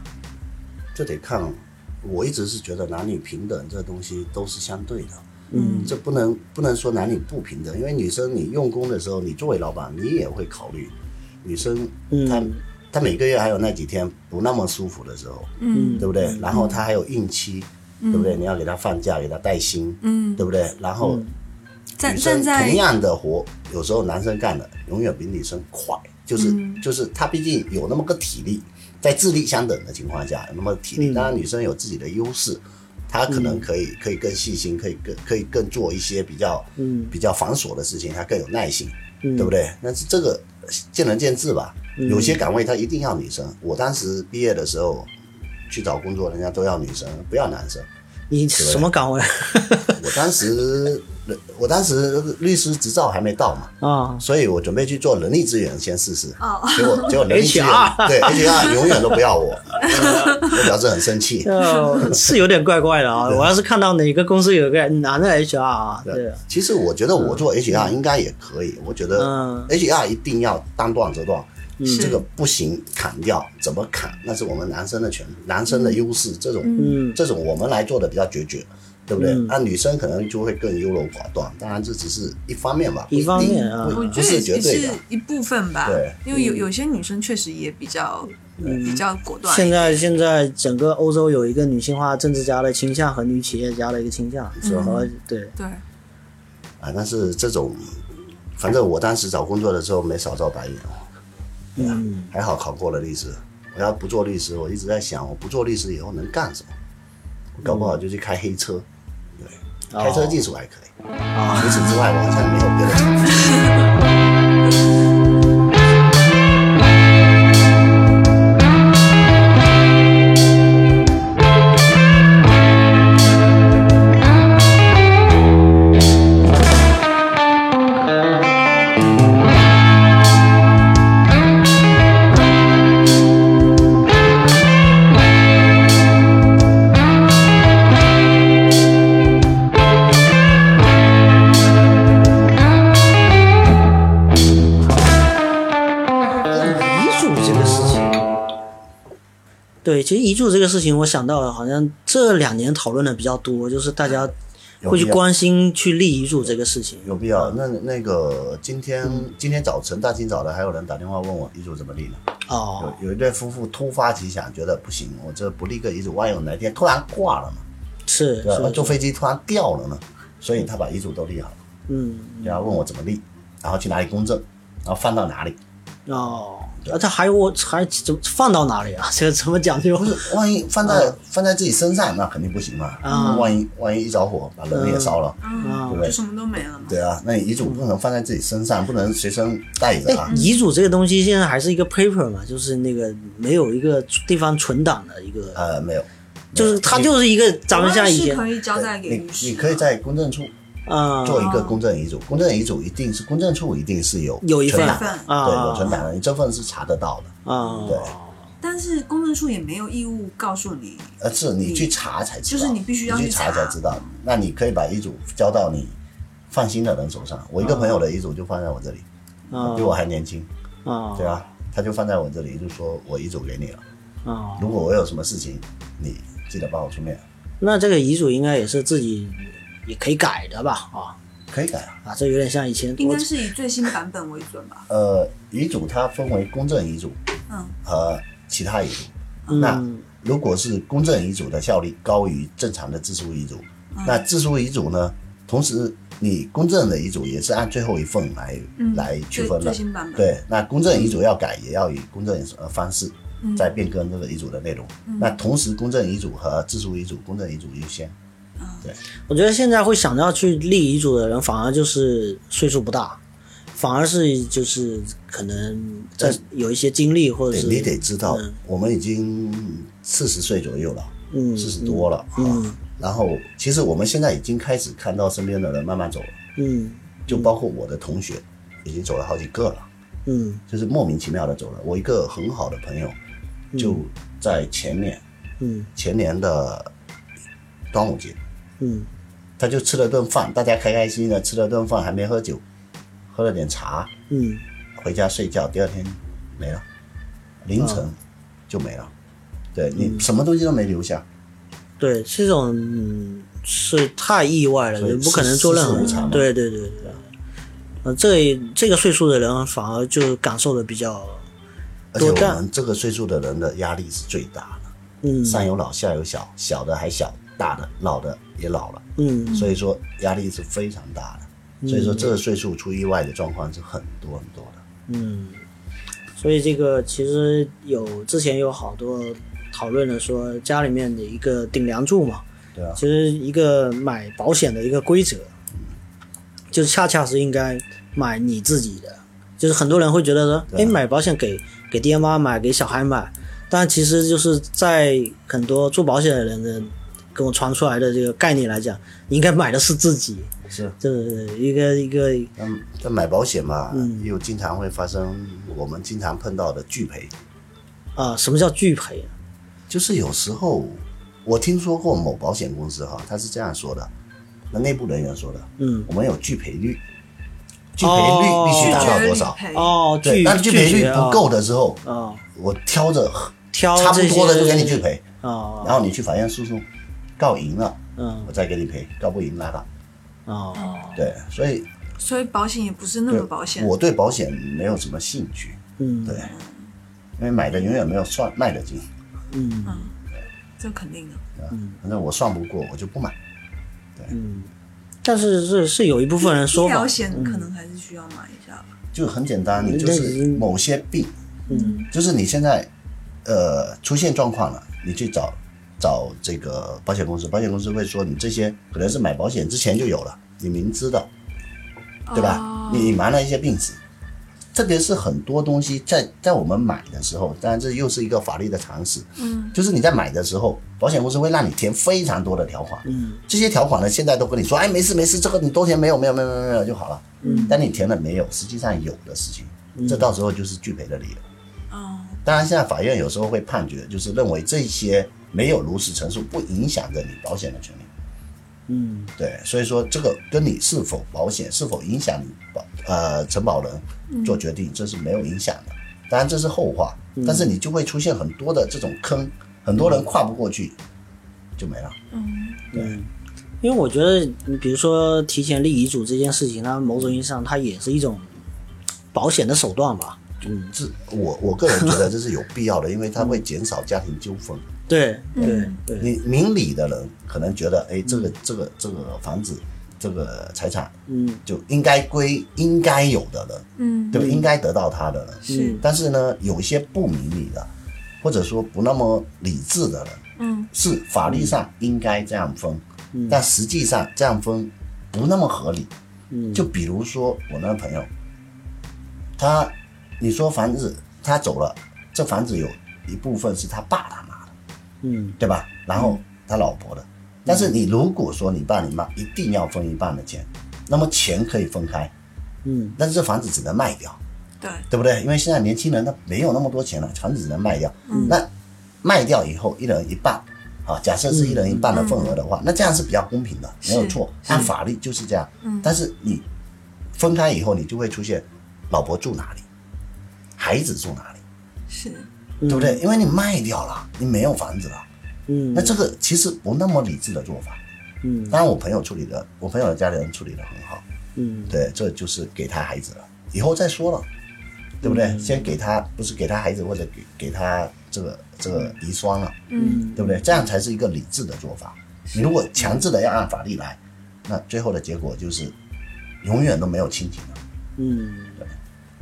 这得看，我一直是觉得男女平等这东西都是相对的，嗯。这不能不能说男女不平等，因为女生你用工的时候，你作为老板，你也会考虑女生她、嗯。她每个月还有那几天不那么舒服的时候，嗯。对不对？然后她还有孕期，对不对？你要给她放假，给她带薪，嗯，对不对？然后女生同样的活，有时候男生干的永远比女生快，就是、嗯。就是他毕竟有那么个体力，在智力相等的情况下，那么体力。嗯。当然，女生有自己的优势，她可能可以可以更细心，可以更可以更做一些比较嗯。比较繁琐的事情，她更有耐心，嗯。对不对？但是这个见仁见智吧。有些岗位他一定要女生。我当时毕业的时候去找工作，人家都要女生，不要男生。你什么岗位 *laughs* 我当时我当时律师执照还没到嘛，啊？所以我准备去做人力资源先试试。哦结果 *laughs* 结果人力资源 HR 对 HR 永远都不要我，*laughs* 我表示很生气。呃，是有点怪怪的啊！我要是看到哪个公司有个男的 HR 啊，对，其实我觉得我做 HR 应该也可以，我觉得嗯 HR 一定要当断则断，是这个不行砍掉，怎么砍那是我们男生的权，男生的优势，这种嗯这种我们来做的比较决绝，对不对？那女生可能就会更优柔寡断，当然这只是一方面吧，一方面啊。不不我觉得也也是是绝对的。一部分吧，对。因为有有些女生确实也比较嗯比较果断。现在现在整个欧洲有一个女性化政治家的倾向和女企业家的一个倾向，是吧？和对，对，啊，但是这种，反正我当时找工作的时候没少遭白眼，对啊，嗯还好考过了律师。我要不做律师，我一直在想，我不做律师以后能干什么？我搞不好就去开黑车，对，开车技术还可以。除此之外，我好像没有别的其实遗嘱这个事情，我想到了，好像这两年讨论的比较多，就是大家会去关心去立遗嘱这个事情。有必要。那那个今天今天早晨大清早的，还有人打电话问我遗嘱怎么立呢？哦，有有一对夫妇突发奇想，觉得不行，我这不立个遗嘱，万一我哪天突然挂了呢？是对吧？是，坐飞机突然掉了呢？所以他把遗嘱都立好了，嗯，然后问我怎么立，然后去哪里公证，然后放到哪里。哦，啊，他还我还怎么放到哪里啊？*laughs* 这个怎么讲究？不是，万一放在、放在自己身上，那肯定不行嘛。啊万一万一一着火把人也烧了，啊对不对就什么都没了嘛。对啊，那遗嘱不能放在自己身上，不能随身带着啊哎，。遗嘱这个东西现在还是一个 paper 嘛，就是那个没有一个地方存档的一个，呃，没有，就是它就是一个咱们像以前是可以交代给你可以在公证处啊。做一个公证遗嘱，公证遗嘱一定是公证处一定是有有一份。对，有存档的，你这份是查得到的。啊，对。但是公证处也没有义务告诉你，呃，是你去查才知道，就是你必须要去去查。才知道。那你可以把遗嘱交到你放心的人手上。我一个朋友的遗嘱就放在我这里，啊。比我还年轻，啊。对吧，他就放在我这里，就说我遗嘱给你了，啊，如果我有什么事情，你记得帮我出面，那这个遗嘱应该也是自己也可以改的吧？啊可以改啊。啊，这有点像以前我应该是以最新版本为准吧？呃，遗嘱它分为公证遗嘱嗯，和其他遗嘱。那嗯如果是公证遗嘱的效力高于正常的自书遗嘱，嗯那自书遗嘱呢，同时你公证的遗嘱也是按最后一份来、嗯来区分的最。新版本，对，那公证遗嘱要改，也要以公证呃方式嗯再变更这个遗嘱的内容。那同时，公证遗嘱和自书遗嘱，公证遗嘱优先。我觉得现在会想要去立遗嘱的人，反而就是岁数不大，反而是就是可能在有一些经历或者是你得知道嗯，我们已经四十岁左右了，嗯四十多了啊。然后，其实我们现在已经开始看到身边的人慢慢走了，嗯。就包括我的同学，已经走了好几个了。嗯。就是莫名其妙的走了。我一个很好的朋友，就在前年嗯。前年的端午节，嗯。他就吃了顿饭，大家开开心心的吃了顿饭，还没喝酒，喝了点茶，嗯。回家睡觉，第二天没了，凌晨就没了。对你什么东西都没留下，对，这种嗯是太意外了，你不可能做任何对对对对。呃，这这个岁数的人反而就感受的比较，而且我多大们这个岁数的人的压力是最大的，嗯。上有老下有小，小的还小，大的老的也老了，嗯。所以说压力是非常大的。所以说这个岁数出意外的状况是很多很多的。嗯，所以这个其实有之前有好多讨论的说家里面的一个顶梁柱嘛，对啊，其实一个买保险的一个规则，就恰恰是应该买你自己的。就是很多人会觉得说，对哎，买保险给给爹妈买，给小孩买，但其实就是在很多做保险的人的跟我传出来的这个概念来讲，你应该买的是自己，是，这一个一个嗯，这买保险嘛，嗯。又经常会发生我们经常碰到的拒赔，啊，什么叫拒赔？就是有时候我听说过某保险公司哈，他是这样说的，那内部人员说的，嗯，我们有拒赔率，拒赔率哦。必须达到多少？哦，对，拒那拒赔率不够的时候，啊，我挑着挑差不多的就给你拒赔，啊，然后你去法院诉讼，告赢了，嗯。我再给你赔，告不赢拉倒。哦，对，所以所以保险也不是那么保险。我对保险没有什么兴趣，嗯。对，因为买的永远没有算卖的精，嗯。这肯定的。反正我算不过我就不买。嗯，但是是是有一部分人说法医疗，险可能还是需要买一下吧。就很简单，你就是某些病，嗯。就是你现在呃出现状况了，你去找找这个保险公司，保险公司会说你这些可能是买保险之前就有了，你明知道，对吧？哦。你隐瞒了一些病史，特别是很多东西在在我们买的时候，当然这又是一个法律的常识，嗯，就是你在买的时候，保险公司会让你填非常多的条款，嗯。这些条款呢，现在都跟你说，哎，没事没事，这个你多填没有没有没有没有没有就好了。嗯，但你填了没有，实际上有的事情，这到时候就是拒赔的理由。哦，当然，现在法院有时候会判决，就是认为这些没有如实陈述，不影响着你保险的权利。嗯对，所以说这个跟你是否保险、是否影响你保呃承保人做决定，这是没有影响的。当然这是后话，但是你就会出现很多的这种坑，很多人跨不过去，就没了。嗯，对因为我觉得你比如说提前立遗嘱这件事情，它某种意义上它也是一种保险的手段吧。嗯，这我我个人觉得这是有必要的，因为它会减少家庭纠纷。对对嗯。对，你明理的人可能觉得，哎，这个这个这个房子，这个财产嗯。就应该归应该有的人，嗯，对吧？应该得到他的人。是，但是呢，有一些不明理的，或者说不那么理智的人，嗯。是法律上应该这样分，但实际上这样分不那么合理。嗯。就比如说我那个朋友，他你说房子他走了，这房子有一部分是他爸的，嗯对吧？然后他老婆的，但是你如果说你爸你妈一定要分一半的钱，那么钱可以分开，嗯但是这房子只能卖掉。对，对不对？因为现在年轻人他没有那么多钱了，房子只能卖掉。嗯那卖掉以后一人一半，啊，假设是一人一半的份额的话，那这样是比较公平的，没有错。按法律就是这样。嗯但是你分开以后，你就会出现老婆住哪里，孩子住哪里，是，对不对？因为你卖掉了，你没有房子了。嗯那这个其实不那么理智的做法。嗯当然，我朋友处理的，我朋友的家里人处理的很好。嗯对，这就是给他孩子了，以后再说了，对不对？先给他，不是给他孩子，或者给给他这个这个遗孀了，嗯对不对？这样才是一个理智的做法。你如果强制的要按法律来，那最后的结果就是永远都没有亲情了。嗯，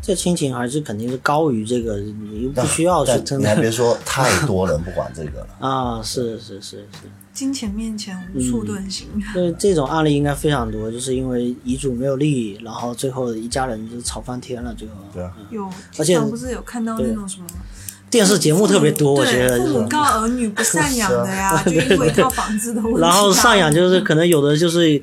这亲情还是肯定是高于这个，你又不需要去但真的你还别说，太多人不管这个了。*laughs* 啊，是是是是。金钱面前无处遁形。对这种案例应该非常多，就是因为遗嘱没有立，然后最后一家人就吵翻天了。最后，对啊，有，而且不是有看到那种什么电视节目特别多，我觉得对，就是。父母告儿女不赡养的呀，*laughs* 就因为一套房子的问题。然后赡养就是可能有的就是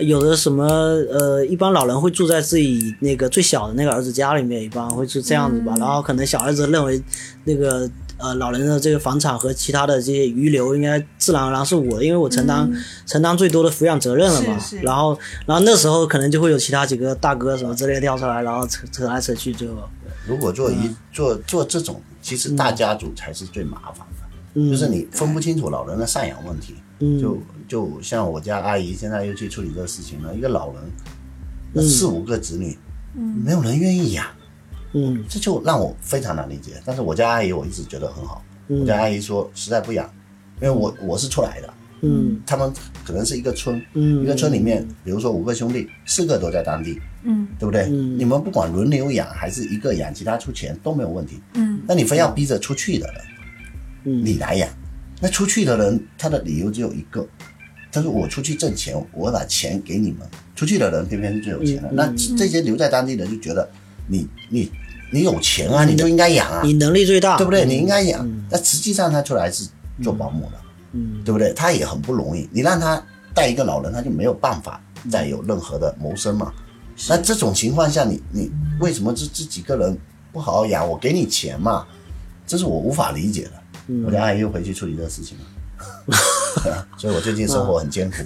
有的什么呃，一般老人会住在自己那个最小的那个儿子家里面，一般会是这样子吧。然后可能小儿子认为那个呃老人的这个房产和其他的这些余留应该自然而然是我的，因为我承担、承担最多的抚养责任了嘛。是是然后然后那时候可能就会有其他几个大哥什么之类的跳出来，然后扯扯来扯去，最后如果做嗯一做做这种，其实大家族才是最麻烦的，嗯就是你分不清楚老人的赡养问题。嗯就就像我家阿姨现在又去处理这个事情了，一个老人，四五个子女，没有人愿意养，嗯。这就让我非常难理解。但是我家阿姨我一直觉得很好，我家阿姨说实在不养，因为我我是出来的，嗯。他们可能是一个村，嗯。一个村里面，比如说五个兄弟，四个都在当地，嗯。对不对？嗯。你们不管轮流养还是一个养，其他出钱都没有问题。嗯。那你非要逼着出去的人，嗯。你来养，那出去的人他的理由只有一个，他说我出去挣钱，我把钱给你们。出去的人偏偏是最有钱的，嗯那这些留在当地的就觉得你你你有钱啊，你就应该养啊，你能力最大，对不对？你应该养。嗯那实际上他出来是做保姆的，嗯对不对？他也很不容易，你让他带一个老人，他就没有办法再有任何的谋生嘛。那这种情况下，你你为什么这这几个人不好好养？我给你钱嘛，这是我无法理解的。嗯我等下又回去处理这个事情了。*laughs* 所以我最近生活很艰苦，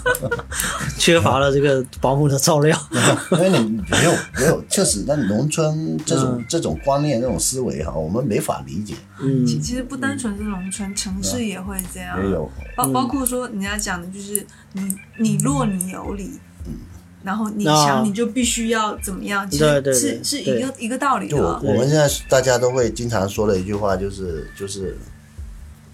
*laughs* 缺乏了这个保姆的照料。*laughs* 因为你没有没有，确实，那农村这种、嗯这种观念、这种思维哈，我们没法理解。嗯其其实不单纯是农村，城市也会这样。也有包包括说人家讲的就是你你弱你有理，然后你啊强你就必须要怎么样，其实对对对是是一个一个道理的。我们现在大家都会经常说的一句话，就是就是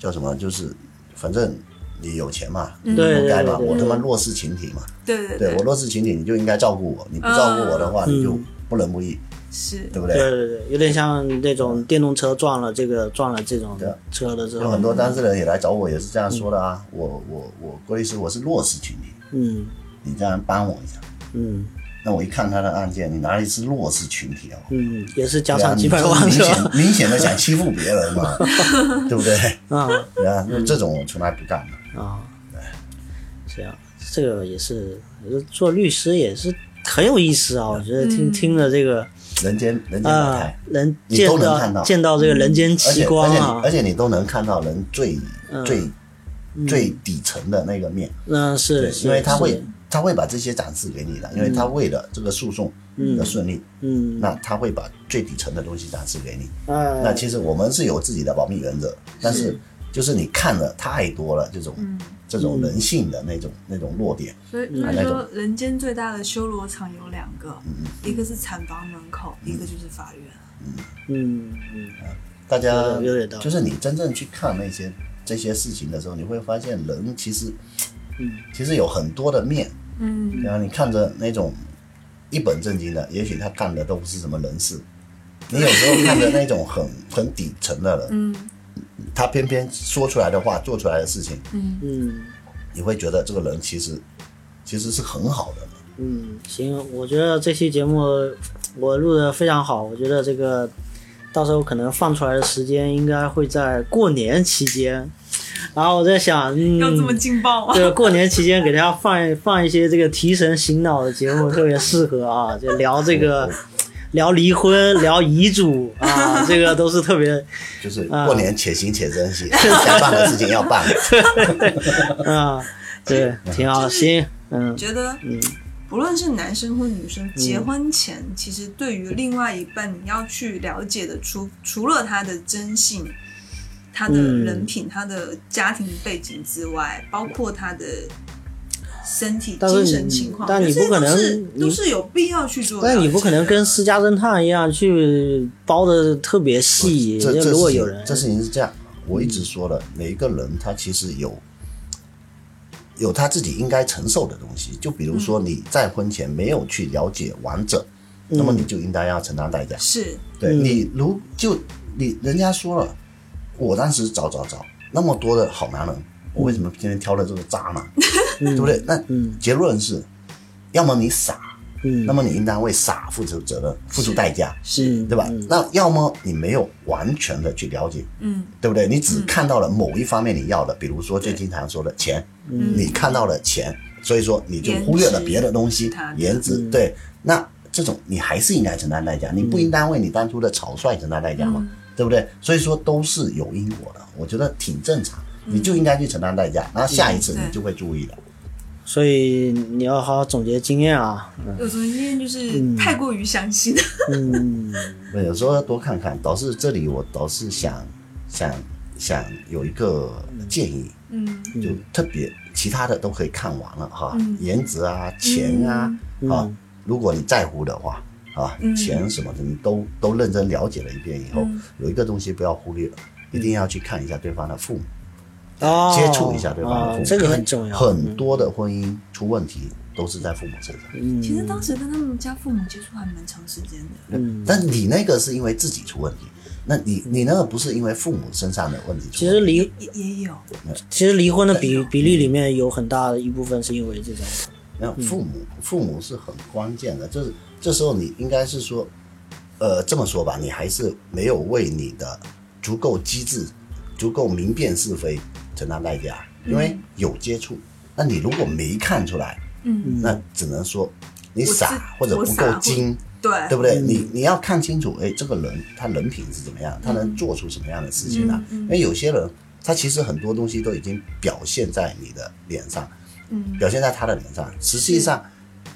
叫什么？就是反正你有钱嘛，嗯。对活该嘛，对对我他妈弱势群体嘛，对对对我弱势群体，你就应该照顾我，你不照顾我的话，嗯。你就不仁不义，是。对不对？对对对，有点像那种电动车撞了这个撞了这种车的时候。有很，多当事人也来找我，也是这样说的啊。我我我郭律师，我是弱势群体，嗯你这样帮我一下。嗯那我一看他的案件，你哪里是弱势群体哦？嗯，也是家对啊产几百你万是吧？明显明显的想欺负别人嘛，*laughs* 对不对？啊对啊，那这种我从来不干的。啊，对这样这个也是，我觉得做律师也是很有意思啊。我觉得听嗯听了这个人间人间百啊态，，能你见都能看到见到这个人间而奇且而且光啊而，且你都能看到人最嗯最最底层的那个面，那是，是，因为他会是他会把这些展示给你的，因为他为了这个诉讼的顺利，嗯。那他会把最底层的东西展示给你。哎。那其实我们是有自己的保密原则，但是就是你看的太多了，这种这种人性的那种那种弱点，所以嗯。所以说，人间最大的修罗场有两个，嗯一个是产房门口，一个就是法院。嗯。嗯嗯。大家有点有点道理。就是你真正去看那些这些事情的时候，你会发现人其实，嗯，其实有很多的面。嗯，然后你看着那种一本正经的，也许他干的都不是什么人事。*laughs* 你有时候看着那种很很底层的人，嗯他偏偏说出来的话、做出来的事情，嗯你会觉得这个人其实其实是很好的。嗯，行，我觉得这期节目我录的非常好，我觉得这个到时候可能放出来的时间应该会在过年期间。然后我在想，嗯，要这么劲爆吗？这个过年期间给大家放一放一些这个提神醒脑的节目，特别适合啊，就聊这个聊离婚、聊遗嘱啊，这个都是特别 *laughs* 就是过年且行且珍惜，该办的事情要办。*laughs* 啊，对，挺好，行，嗯觉得，嗯不论是男生或女生，结婚前其实对于另外一半，你要去了解的，除除了他的真性、他的嗯人品、他的家庭背景之外，包括他的身体、精神情况，但你不可能这些都是都是有必要去做。但你不可能跟私家侦探一样去包的特别细，就这这如果有人这事情是这样，我一直说了，每一个人他其实有有他自己应该承受的东西。就比如说你在婚前没有去了解完整，那么你就应该要承担代价。是对嗯你如就你人家说了，我当时找找找那么多的好男人，我为什么偏偏挑了这个渣男？*laughs* 对不对？那嗯。结论是，要么你傻，嗯。那么你应当为傻付出责任、付出代价，是。对吧？那要么你没有完全的去了解，嗯，对不对？你只看到了某一方面你要的，比如说最经常说的钱，你看到了钱，所以说你就忽略了别的东西颜值，对，那这种你还是应该承担代价，你不应当为你当初的草率承担代价吗？对不对？所以说都是有因果的，我觉得挺正常，你就应该去承担代价，然后下一次你就会注意了。所以你要好好总结经验啊，有时候经验就是太过于相信。嗯对，有时候要多看看。倒是这里我倒是想想想有一个建议，嗯就特别其他的都可以看完了哈，嗯颜值啊、钱啊，啊嗯，如果你在乎的话啊，嗯。钱什么的你都都认真了解了一遍以后，嗯。有一个东西不要忽略，一定要去看一下对方的父母，哦，接触一下对方的父母，哦这个很重要，很多的婚姻出问题都是在父母身上。嗯。其实当时跟他们家父母接触还蛮长时间的。嗯。但你那个是因为自己出问题，那你你那个不是因为父母身上的问题出问题。其实离也也有，其实离婚的比比例里面有很大的一部分是因为这种，那父母父母是很关键的，就是这时候你应该是说，呃，这么说吧，你还是没有为你的足够机智、足够明辨是非，承担代价，因为有接触。那你如果没看出来，嗯，那只能说你傻或者不够精，对，对不对？你你要看清楚，哎，这个人他人品是怎么样，他能做出什么样的事情来？嗯嗯因为有些人他其实很多东西都已经表现在你的脸上，嗯，表现在他的脸上。实际上，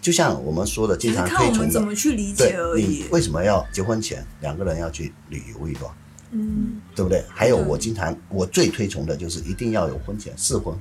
就像我们说的，经常推崇的看我们怎，么去理对解而已。你。为什么要结婚前两个人要去旅游一段，嗯。对不对？还有嗯我经常我最推崇的就是一定要有婚前试婚，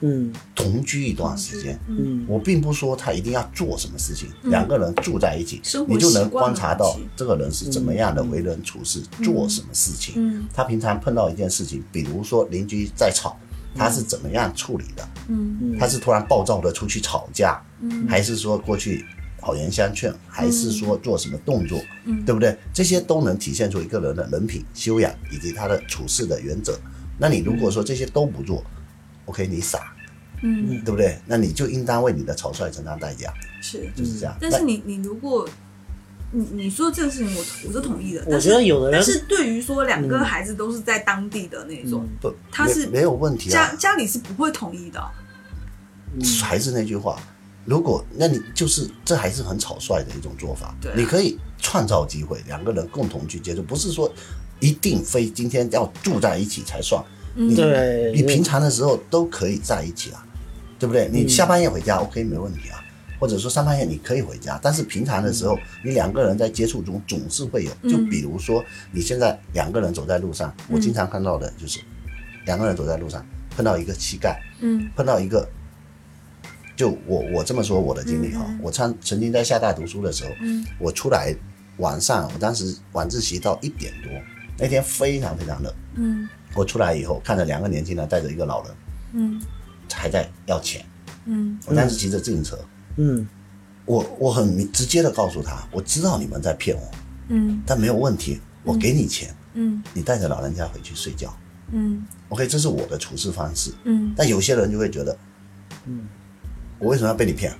嗯同居一段时间。嗯。我并不说他一定要做什么事情，两个人住在一起你就能观察到这个人是怎么样的为人处事，做什么事情。嗯。他平常碰到一件事情，比如说邻居在吵，他是怎么样处理的？嗯。他是突然暴躁的出去吵架，嗯还是说过去好言相劝，还是说做什么动作，嗯对不对？这些都能体现出一个人的人品、修养以及他的处事的原则。那你如果说这些都不做，OK，你傻，嗯，对不对？那你就应当为你的草率承担代价，是。就是这样。但是你你如果你你说这个事情我我是同意的，我但是觉得有的人但是对于说两个孩子都是在当地的那种，嗯不，他是没没有问题家啊。家里是不会同意的。还是那句话，如果那你就是这还是很草率的一种做法。对啊。你可以创造机会，两个人共同去接触，不是说一定非今天要住在一起才算。嗯。你对。你平常的时候都可以在一起啊，对不对？你下半夜回家、OK 没问题啊，或者说上半夜你可以回家，但是平常的时候，你两个人在接触中总是会有，就比如说你现在两个人走在路上，我经常看到的就是两个人走在路上碰到一个乞丐，嗯。碰到一个，就我我这么说我的经历哈、我曾曾经在厦大读书的时候，嗯。我出来晚上，我当时晚自习到一点多，那天非常非常热，嗯。我出来以后看着两个年轻人带着一个老人嗯。还在要钱，嗯。我当时骑着自行车，嗯。我我很直接的告诉他，我知道你们在骗我，嗯。但没有问题，我给你钱，嗯。你带着老人家回去睡觉嗯，OK，这是我的处事方式。嗯。但有些人就会觉得，嗯，我为什么要被你骗？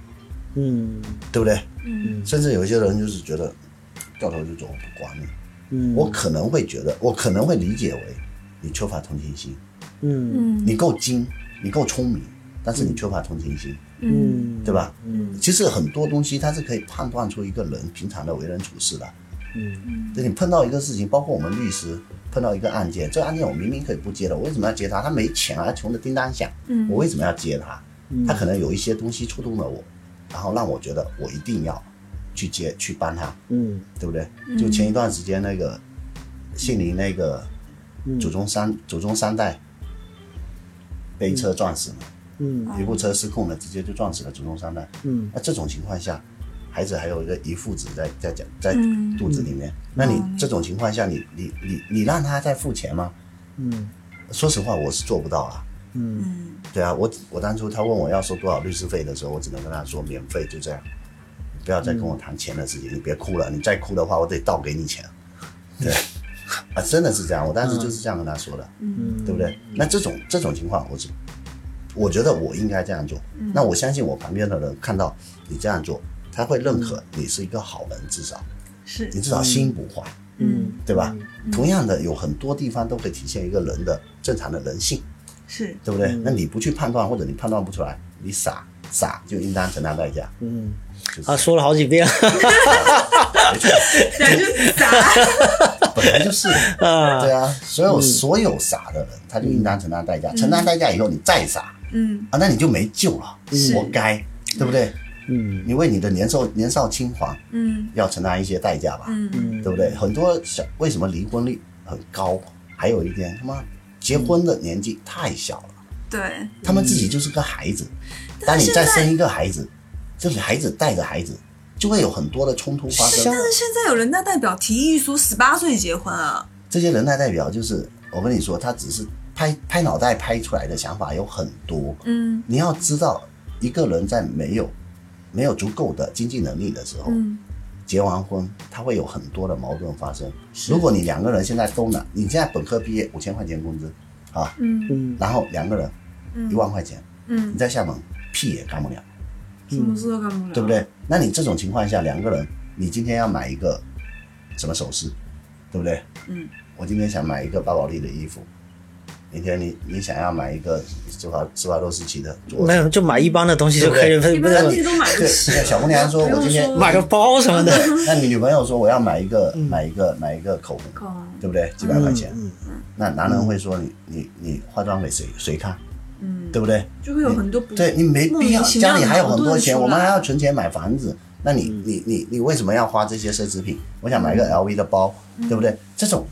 嗯对不对？嗯甚至有一些人就是觉得掉头就走，我不管你。嗯我可能会觉得，我可能会理解为你缺乏同情心，嗯嗯你够精，你够聪明，但是你缺乏同情心，嗯对吧？嗯其实很多东西它是可以判断出一个人平常的为人处事的。嗯就你碰到一个事情，包括我们律师碰到一个案件，这个案件我明明可以不接的，我为什么要接他？他没钱啊，他穷的叮当响，嗯我为什么要接他？他可能有一些东西触动了我，然后让我觉得我一定要去接去帮他，嗯。对不对？就前一段时间那个杏林那个祖宗三祖宗三代被车撞死了，嗯。一部车失控了，直接就撞死了祖宗三代。嗯。那这种情况下，孩子还有一个一父子在在在肚子里面，那你这种情况下，你你你你让他再付钱吗？嗯。说实话，我是做不到啊。嗯嗯对啊，我我当初他问我要收多少律师费的时候，我只能跟他说免费，就这样，不要再跟我谈钱的事情，你别哭了，你再哭的话，我得倒给你钱。对，啊，真的是这样，我当时就是这样跟他说的，嗯对不对？那这种这种情况，我只我觉得我应该这样做。那我相信我旁边的人看到你这样做，他会认可你是一个好人，至少是你至少心不坏，嗯对吧？同样的，有很多地方都可以体现一个人的正常的人性。是。对不对？那你不去判断，或者你判断不出来，你傻傻就应当承担代价。嗯，就是。啊，说了好几遍。*laughs* 对，就是傻，*laughs* 本来就是，啊，对啊，所有所有傻的人，他就应当承担代价。承担代价以后，你再傻。嗯。啊，那你就没救了，活该，对不对？嗯。你为你的年少年少轻狂嗯。要承担一些代价吧，嗯。对不对？很多小为什么离婚率很高？还有一点，他妈结婚的年纪太小了。对，他们自己就是个孩子。当你再生一个孩子，就是孩子带着孩子，就会有很多的冲突发生。但是现在有人大代表提议说十八岁结婚啊，这些人大代表就是，我跟你说，他只是拍拍脑袋拍出来的想法有很多。嗯你要知道，一个人在没有没有足够的经济能力的时候，嗯结完婚，他会有很多的矛盾发生。如果你两个人现在都拿，你现在本科毕业五千块钱工资啊，嗯嗯然后两个人一万块钱，嗯你，在厦门屁也干不了。什么事都干不了，对不？对？那你这种情况下，两个人，你今天要买一个什么首饰，对不对？嗯，我今天想买一个巴宝莉的衣服，明天你你想要买一个施华施华洛世奇的没有就买一般的东西就可以了，对一不不是？般东西都买得对，起，小姑娘说，我今天买个包什么的。*laughs* 那你女朋友说我要买一个嗯。买一个买一个口红，对不对？几百块钱，嗯那男人会说你你你化妆给谁？谁看，嗯，对不对？就会有很多不对你没必要，家里还有很多钱，我们还要存钱买房子，那你嗯。你你你为什么要花这些奢侈品？我想买一个 LV 的包，嗯。对不对？这种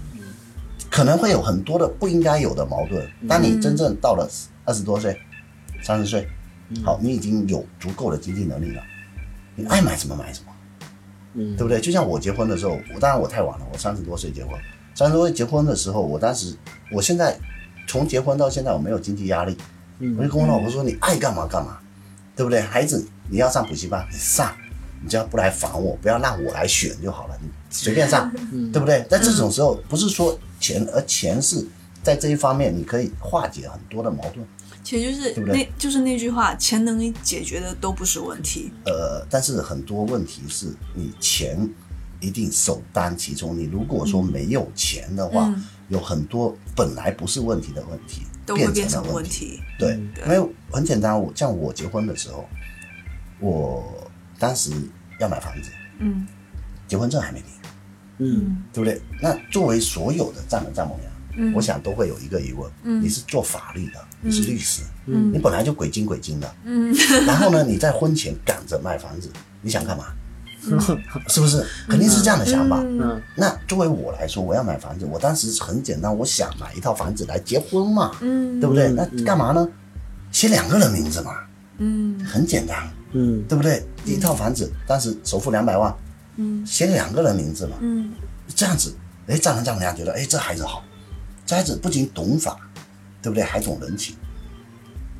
可能会有很多的不应该有的矛盾。嗯当你真正到了二十多岁、三十岁，嗯好，你已经有足够的经济能力了，你爱买什么买什么。嗯对不对？就像我结婚的时候，我当然我太晚了，我三十多岁结婚。三十多岁结婚的时候，我当时，我现在从结婚到现在，我没有经济压力，我就跟我老婆说，你爱干嘛干嘛，对不对？孩子你要上补习班，你上，你只要不来烦我，不要让我来选就好了，你随便上，*laughs* 对不对？在这种时候，不是说钱，而钱是在这一方面，你可以化解很多的矛盾。其实就是那就是那句话，钱能解决的都不是问题。呃，但是很多问题是你钱一定首当其冲。你如果说没有钱的话，嗯有很多本来不是问题的问题都会变变成问题。对因为很简单，我像我结婚的时候，我当时要买房子，嗯结婚证还没领，嗯。对不对？那作为所有的丈人丈母娘，嗯。我想都会有一个疑问：嗯。你是做法律的，你是律师，嗯。你本来就鬼精鬼精的，嗯。*laughs* 然后呢，你在婚前赶着卖房子，你想干嘛？是不是？肯定是这样的想法。嗯。那作为我来说，我要买房子，我当时很简单，我想买一套房子来结婚嘛，嗯。对不对？那干嘛呢？写两个人名字嘛，嗯。很简单，嗯。对不对？一套房子，当时首付两百万，嗯。写两个人名字嘛，嗯。这样子，哎，丈人丈母娘觉得，哎，这孩子好，这孩子不仅懂法，对不对？还懂人情，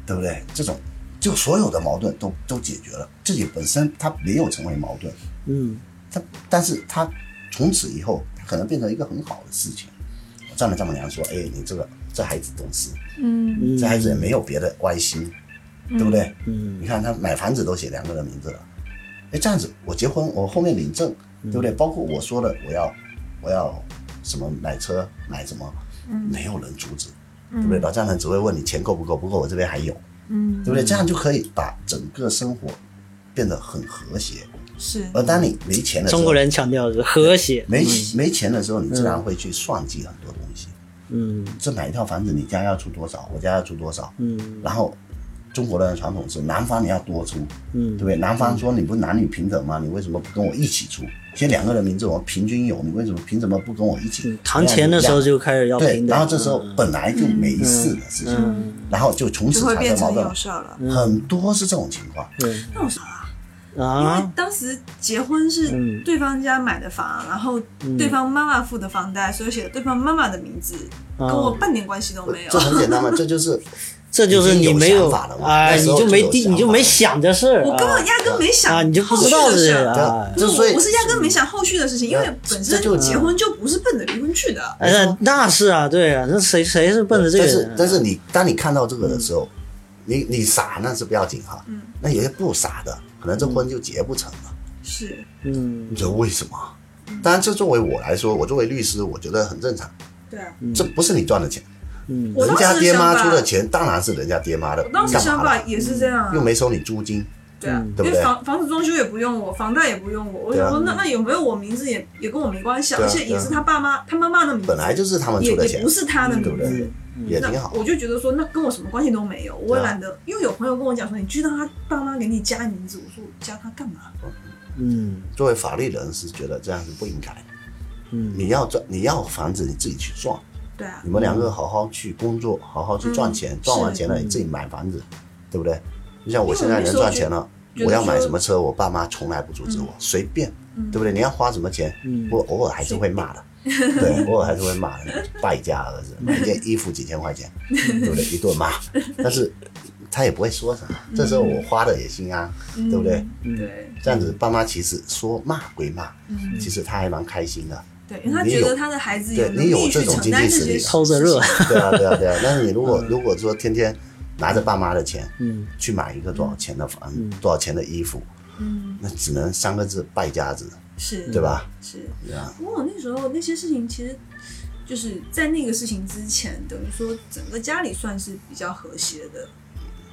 对不对？这种就所有的矛盾都都解决了，自己本身他没有成为矛盾，嗯。他但是他从此以后，他可能变成一个很好的事情。丈人丈母娘说，哎，你这个这孩子懂事，嗯。嗯，这孩子也没有别的歪心，对不对？嗯。你看他买房子都写两个人名字了，哎，这样子我结婚我后面领证，对不对？包括我说的我要我要什么买车买什么，没有人阻止，对不对？老丈人只会问你钱够不够，不够我这边还有，嗯对不对？这样就可以把整个生活变得很和谐。是而当你没钱的时候，中国人强调的是和谐。没没钱的时候，你自然会去算计很多东西。嗯这买一套房子，你家要出多少，我家要出多少，嗯然后中国人的传统是男方你要多出，嗯对不对？男方说你不是男女平等吗？你为什么不跟我一起出？写两个人名字我们平均有，你为什么凭什么不跟我一起嗯，？谈钱的时候就开始要对平，等。然后这时候本来就没事的事情，嗯然后就从此就会产生矛盾变成有，事了。很多是这种情况。对那我啥啊？因为啊，当时结婚是嗯对方家买的房，然后对方妈妈付的房贷，所以写了对方妈妈的名字，跟我半点关系都没有这。很简单嘛，这就是这就是你没有哎，你就没定，你就没想这事儿。我根啊本压根没想啊，你就不后续知道这的事儿。啊。不是我，不是压根没想后续的事情，因为本身就结婚就不是奔着离婚去的。哎，那那是啊，对啊，那谁谁是奔着这个人啊？是但是你当你看到这个的时候，你你傻那是不要紧哈，嗯那有些不傻的，可能这婚就结不成了。是，嗯你说为什么？当然，这作为我来说，我作为律师，我觉得很正常。对啊。这不是你赚的钱，嗯人家爹妈出的钱当然是人家爹妈的，我当时？想法也是这样啊又。没收你租金，对啊，对不对因为房房子装修也不用我，房贷也不用我。我想说，那那有没有我名字也也跟我没关系啊，而且也是他爸妈、他妈妈的名字，本来就是他们出的钱也不，是他的对不名字。对？也挺好。我就觉得说，那跟我什么关系都没有，我也懒得，因为有朋友跟我讲说，你知道他爸妈给你加名字，我说我加他干嘛？嗯作为法律人是觉得这样是不应该。嗯你要赚，你要房子你自己去赚，对啊。你，们两个好好去工作，好好去赚钱，嗯赚完钱了你自己买房子，对不对？就像我现在能赚钱了，我要买什么车，我爸妈从来不阻止我，随便，对不对？你要花什么钱，我偶尔还是会骂的，对，偶尔还是会骂的，败家儿子，买件衣服几千块钱，对不对？一顿骂，但是他也不会说什么，这时候我花的也心安，对不对？对。这样子，爸妈其实说骂归骂，嗯。其实他还蛮开心的。对，因为他觉得他的孩子对能力你有这种去承担这经济实力些偷着热对啊，对啊，对啊。*laughs* 但是你如果如果说天天拿着爸妈的钱，嗯。去买一个多少钱的房，多少钱的衣服，嗯，那只能三个字败家子，是，对吧？是。对啊，不过我那时候那些事情其实就是在那个事情之前，等于说整个家里算是比较和谐的，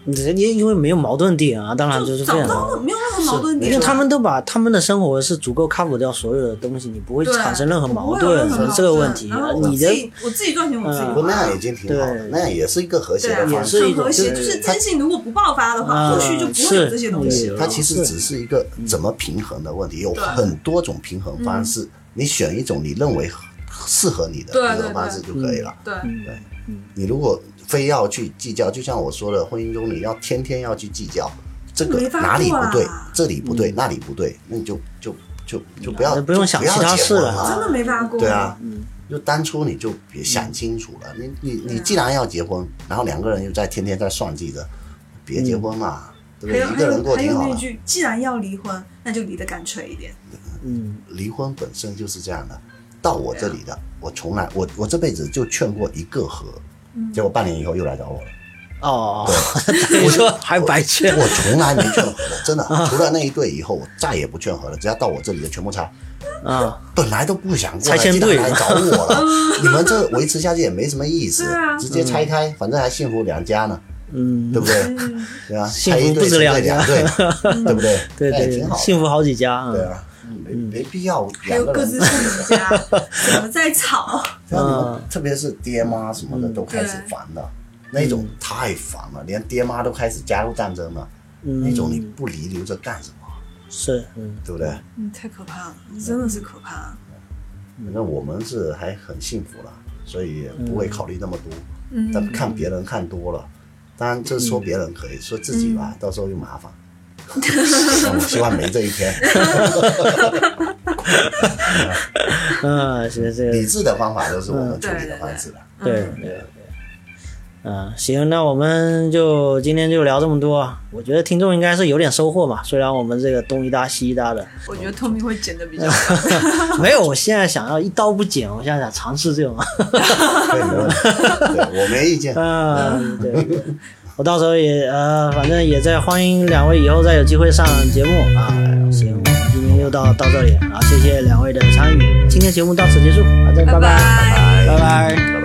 人家因为没有矛盾点啊，当然就是这样找不到的。没有任何矛盾因为他们都把他们的生活是足够 cover 掉所有的东西，你不会产生任何矛我不会有盾任何矛这个问题然后。我你的我自己赚钱，我自己嗯花不那样已经挺好的对，那样也是一个和谐的方式。也是一种很和谐，就是征信如果不爆发的话，啊后续就不会有这些东西了。它其实只是一个怎么平衡的问题，有很多种平衡方式，你选一种你认为适合你的对对平衡方式就可以了。对，你如果非要去计较，就像我说的，婚姻中你要天天要去计较，这个哪里不对，这里不对，那里不对，那你就就就就不要嗯不用想要其他事了真的没法过。对啊，就当初你就别想清楚了。你你你既然要结婚，然后两个人又在天天在算计着，别结婚嘛，对不对？还有还一个人有还过挺好的。有那句，既然要离婚，那就离得干脆一点。嗯离婚本身就是这样的，到我这里的，我从来我我这辈子就劝过一个和，结果半年以后又来找我了。哦，我 *laughs* 说还白劝我从来没劝和 *laughs* 的，真的，除了那一对以后，我再也不劝和了。只要到我这里的全部拆，啊？本来都不想过来，拆迁队竟然来找我了。*laughs* 你们这维持下去也没什么意思对啊，直接拆开，反正还幸福两家呢，嗯对，不对？嗯，对啊，幸福拆一对不止两家对，对不对？对对对，那也挺好的幸福好几家啊。对啊，没没必要还有两个人各自自己家，怎么在吵？嗯特别是爹妈什么的都开始烦了，那种太烦了，连爹妈都开始加入战争了，嗯那种你不离留着干什么？是，嗯对不对？嗯，太可怕了，真的是可怕。反正我们是还很幸福了，所以也不会考虑那么多。嗯，但看别人看多了，当然这说别人可以，说自己吧，到时候又麻烦。我 *laughs* 希望没这一天。*laughs* 嗯，是这个理智的方法都是我们处理的方式了。对对对，嗯，行，那我们就今天就聊这么多。我觉得听众应该是有点收获嘛，虽然我们这个东一搭西一搭的，我觉得 Tommy 会剪的比较 *laughs* 好。没有，我现在想要一刀不剪，我现在想尝试这种。可以没问题，对我没意见。嗯，对，我到时候也呃，反正也在欢迎两位以后再有机会上节目啊。行，我们今天又到到这里，啊，谢谢两位的参与，今天节目到此结束，好，再拜拜拜，拜拜。拜拜。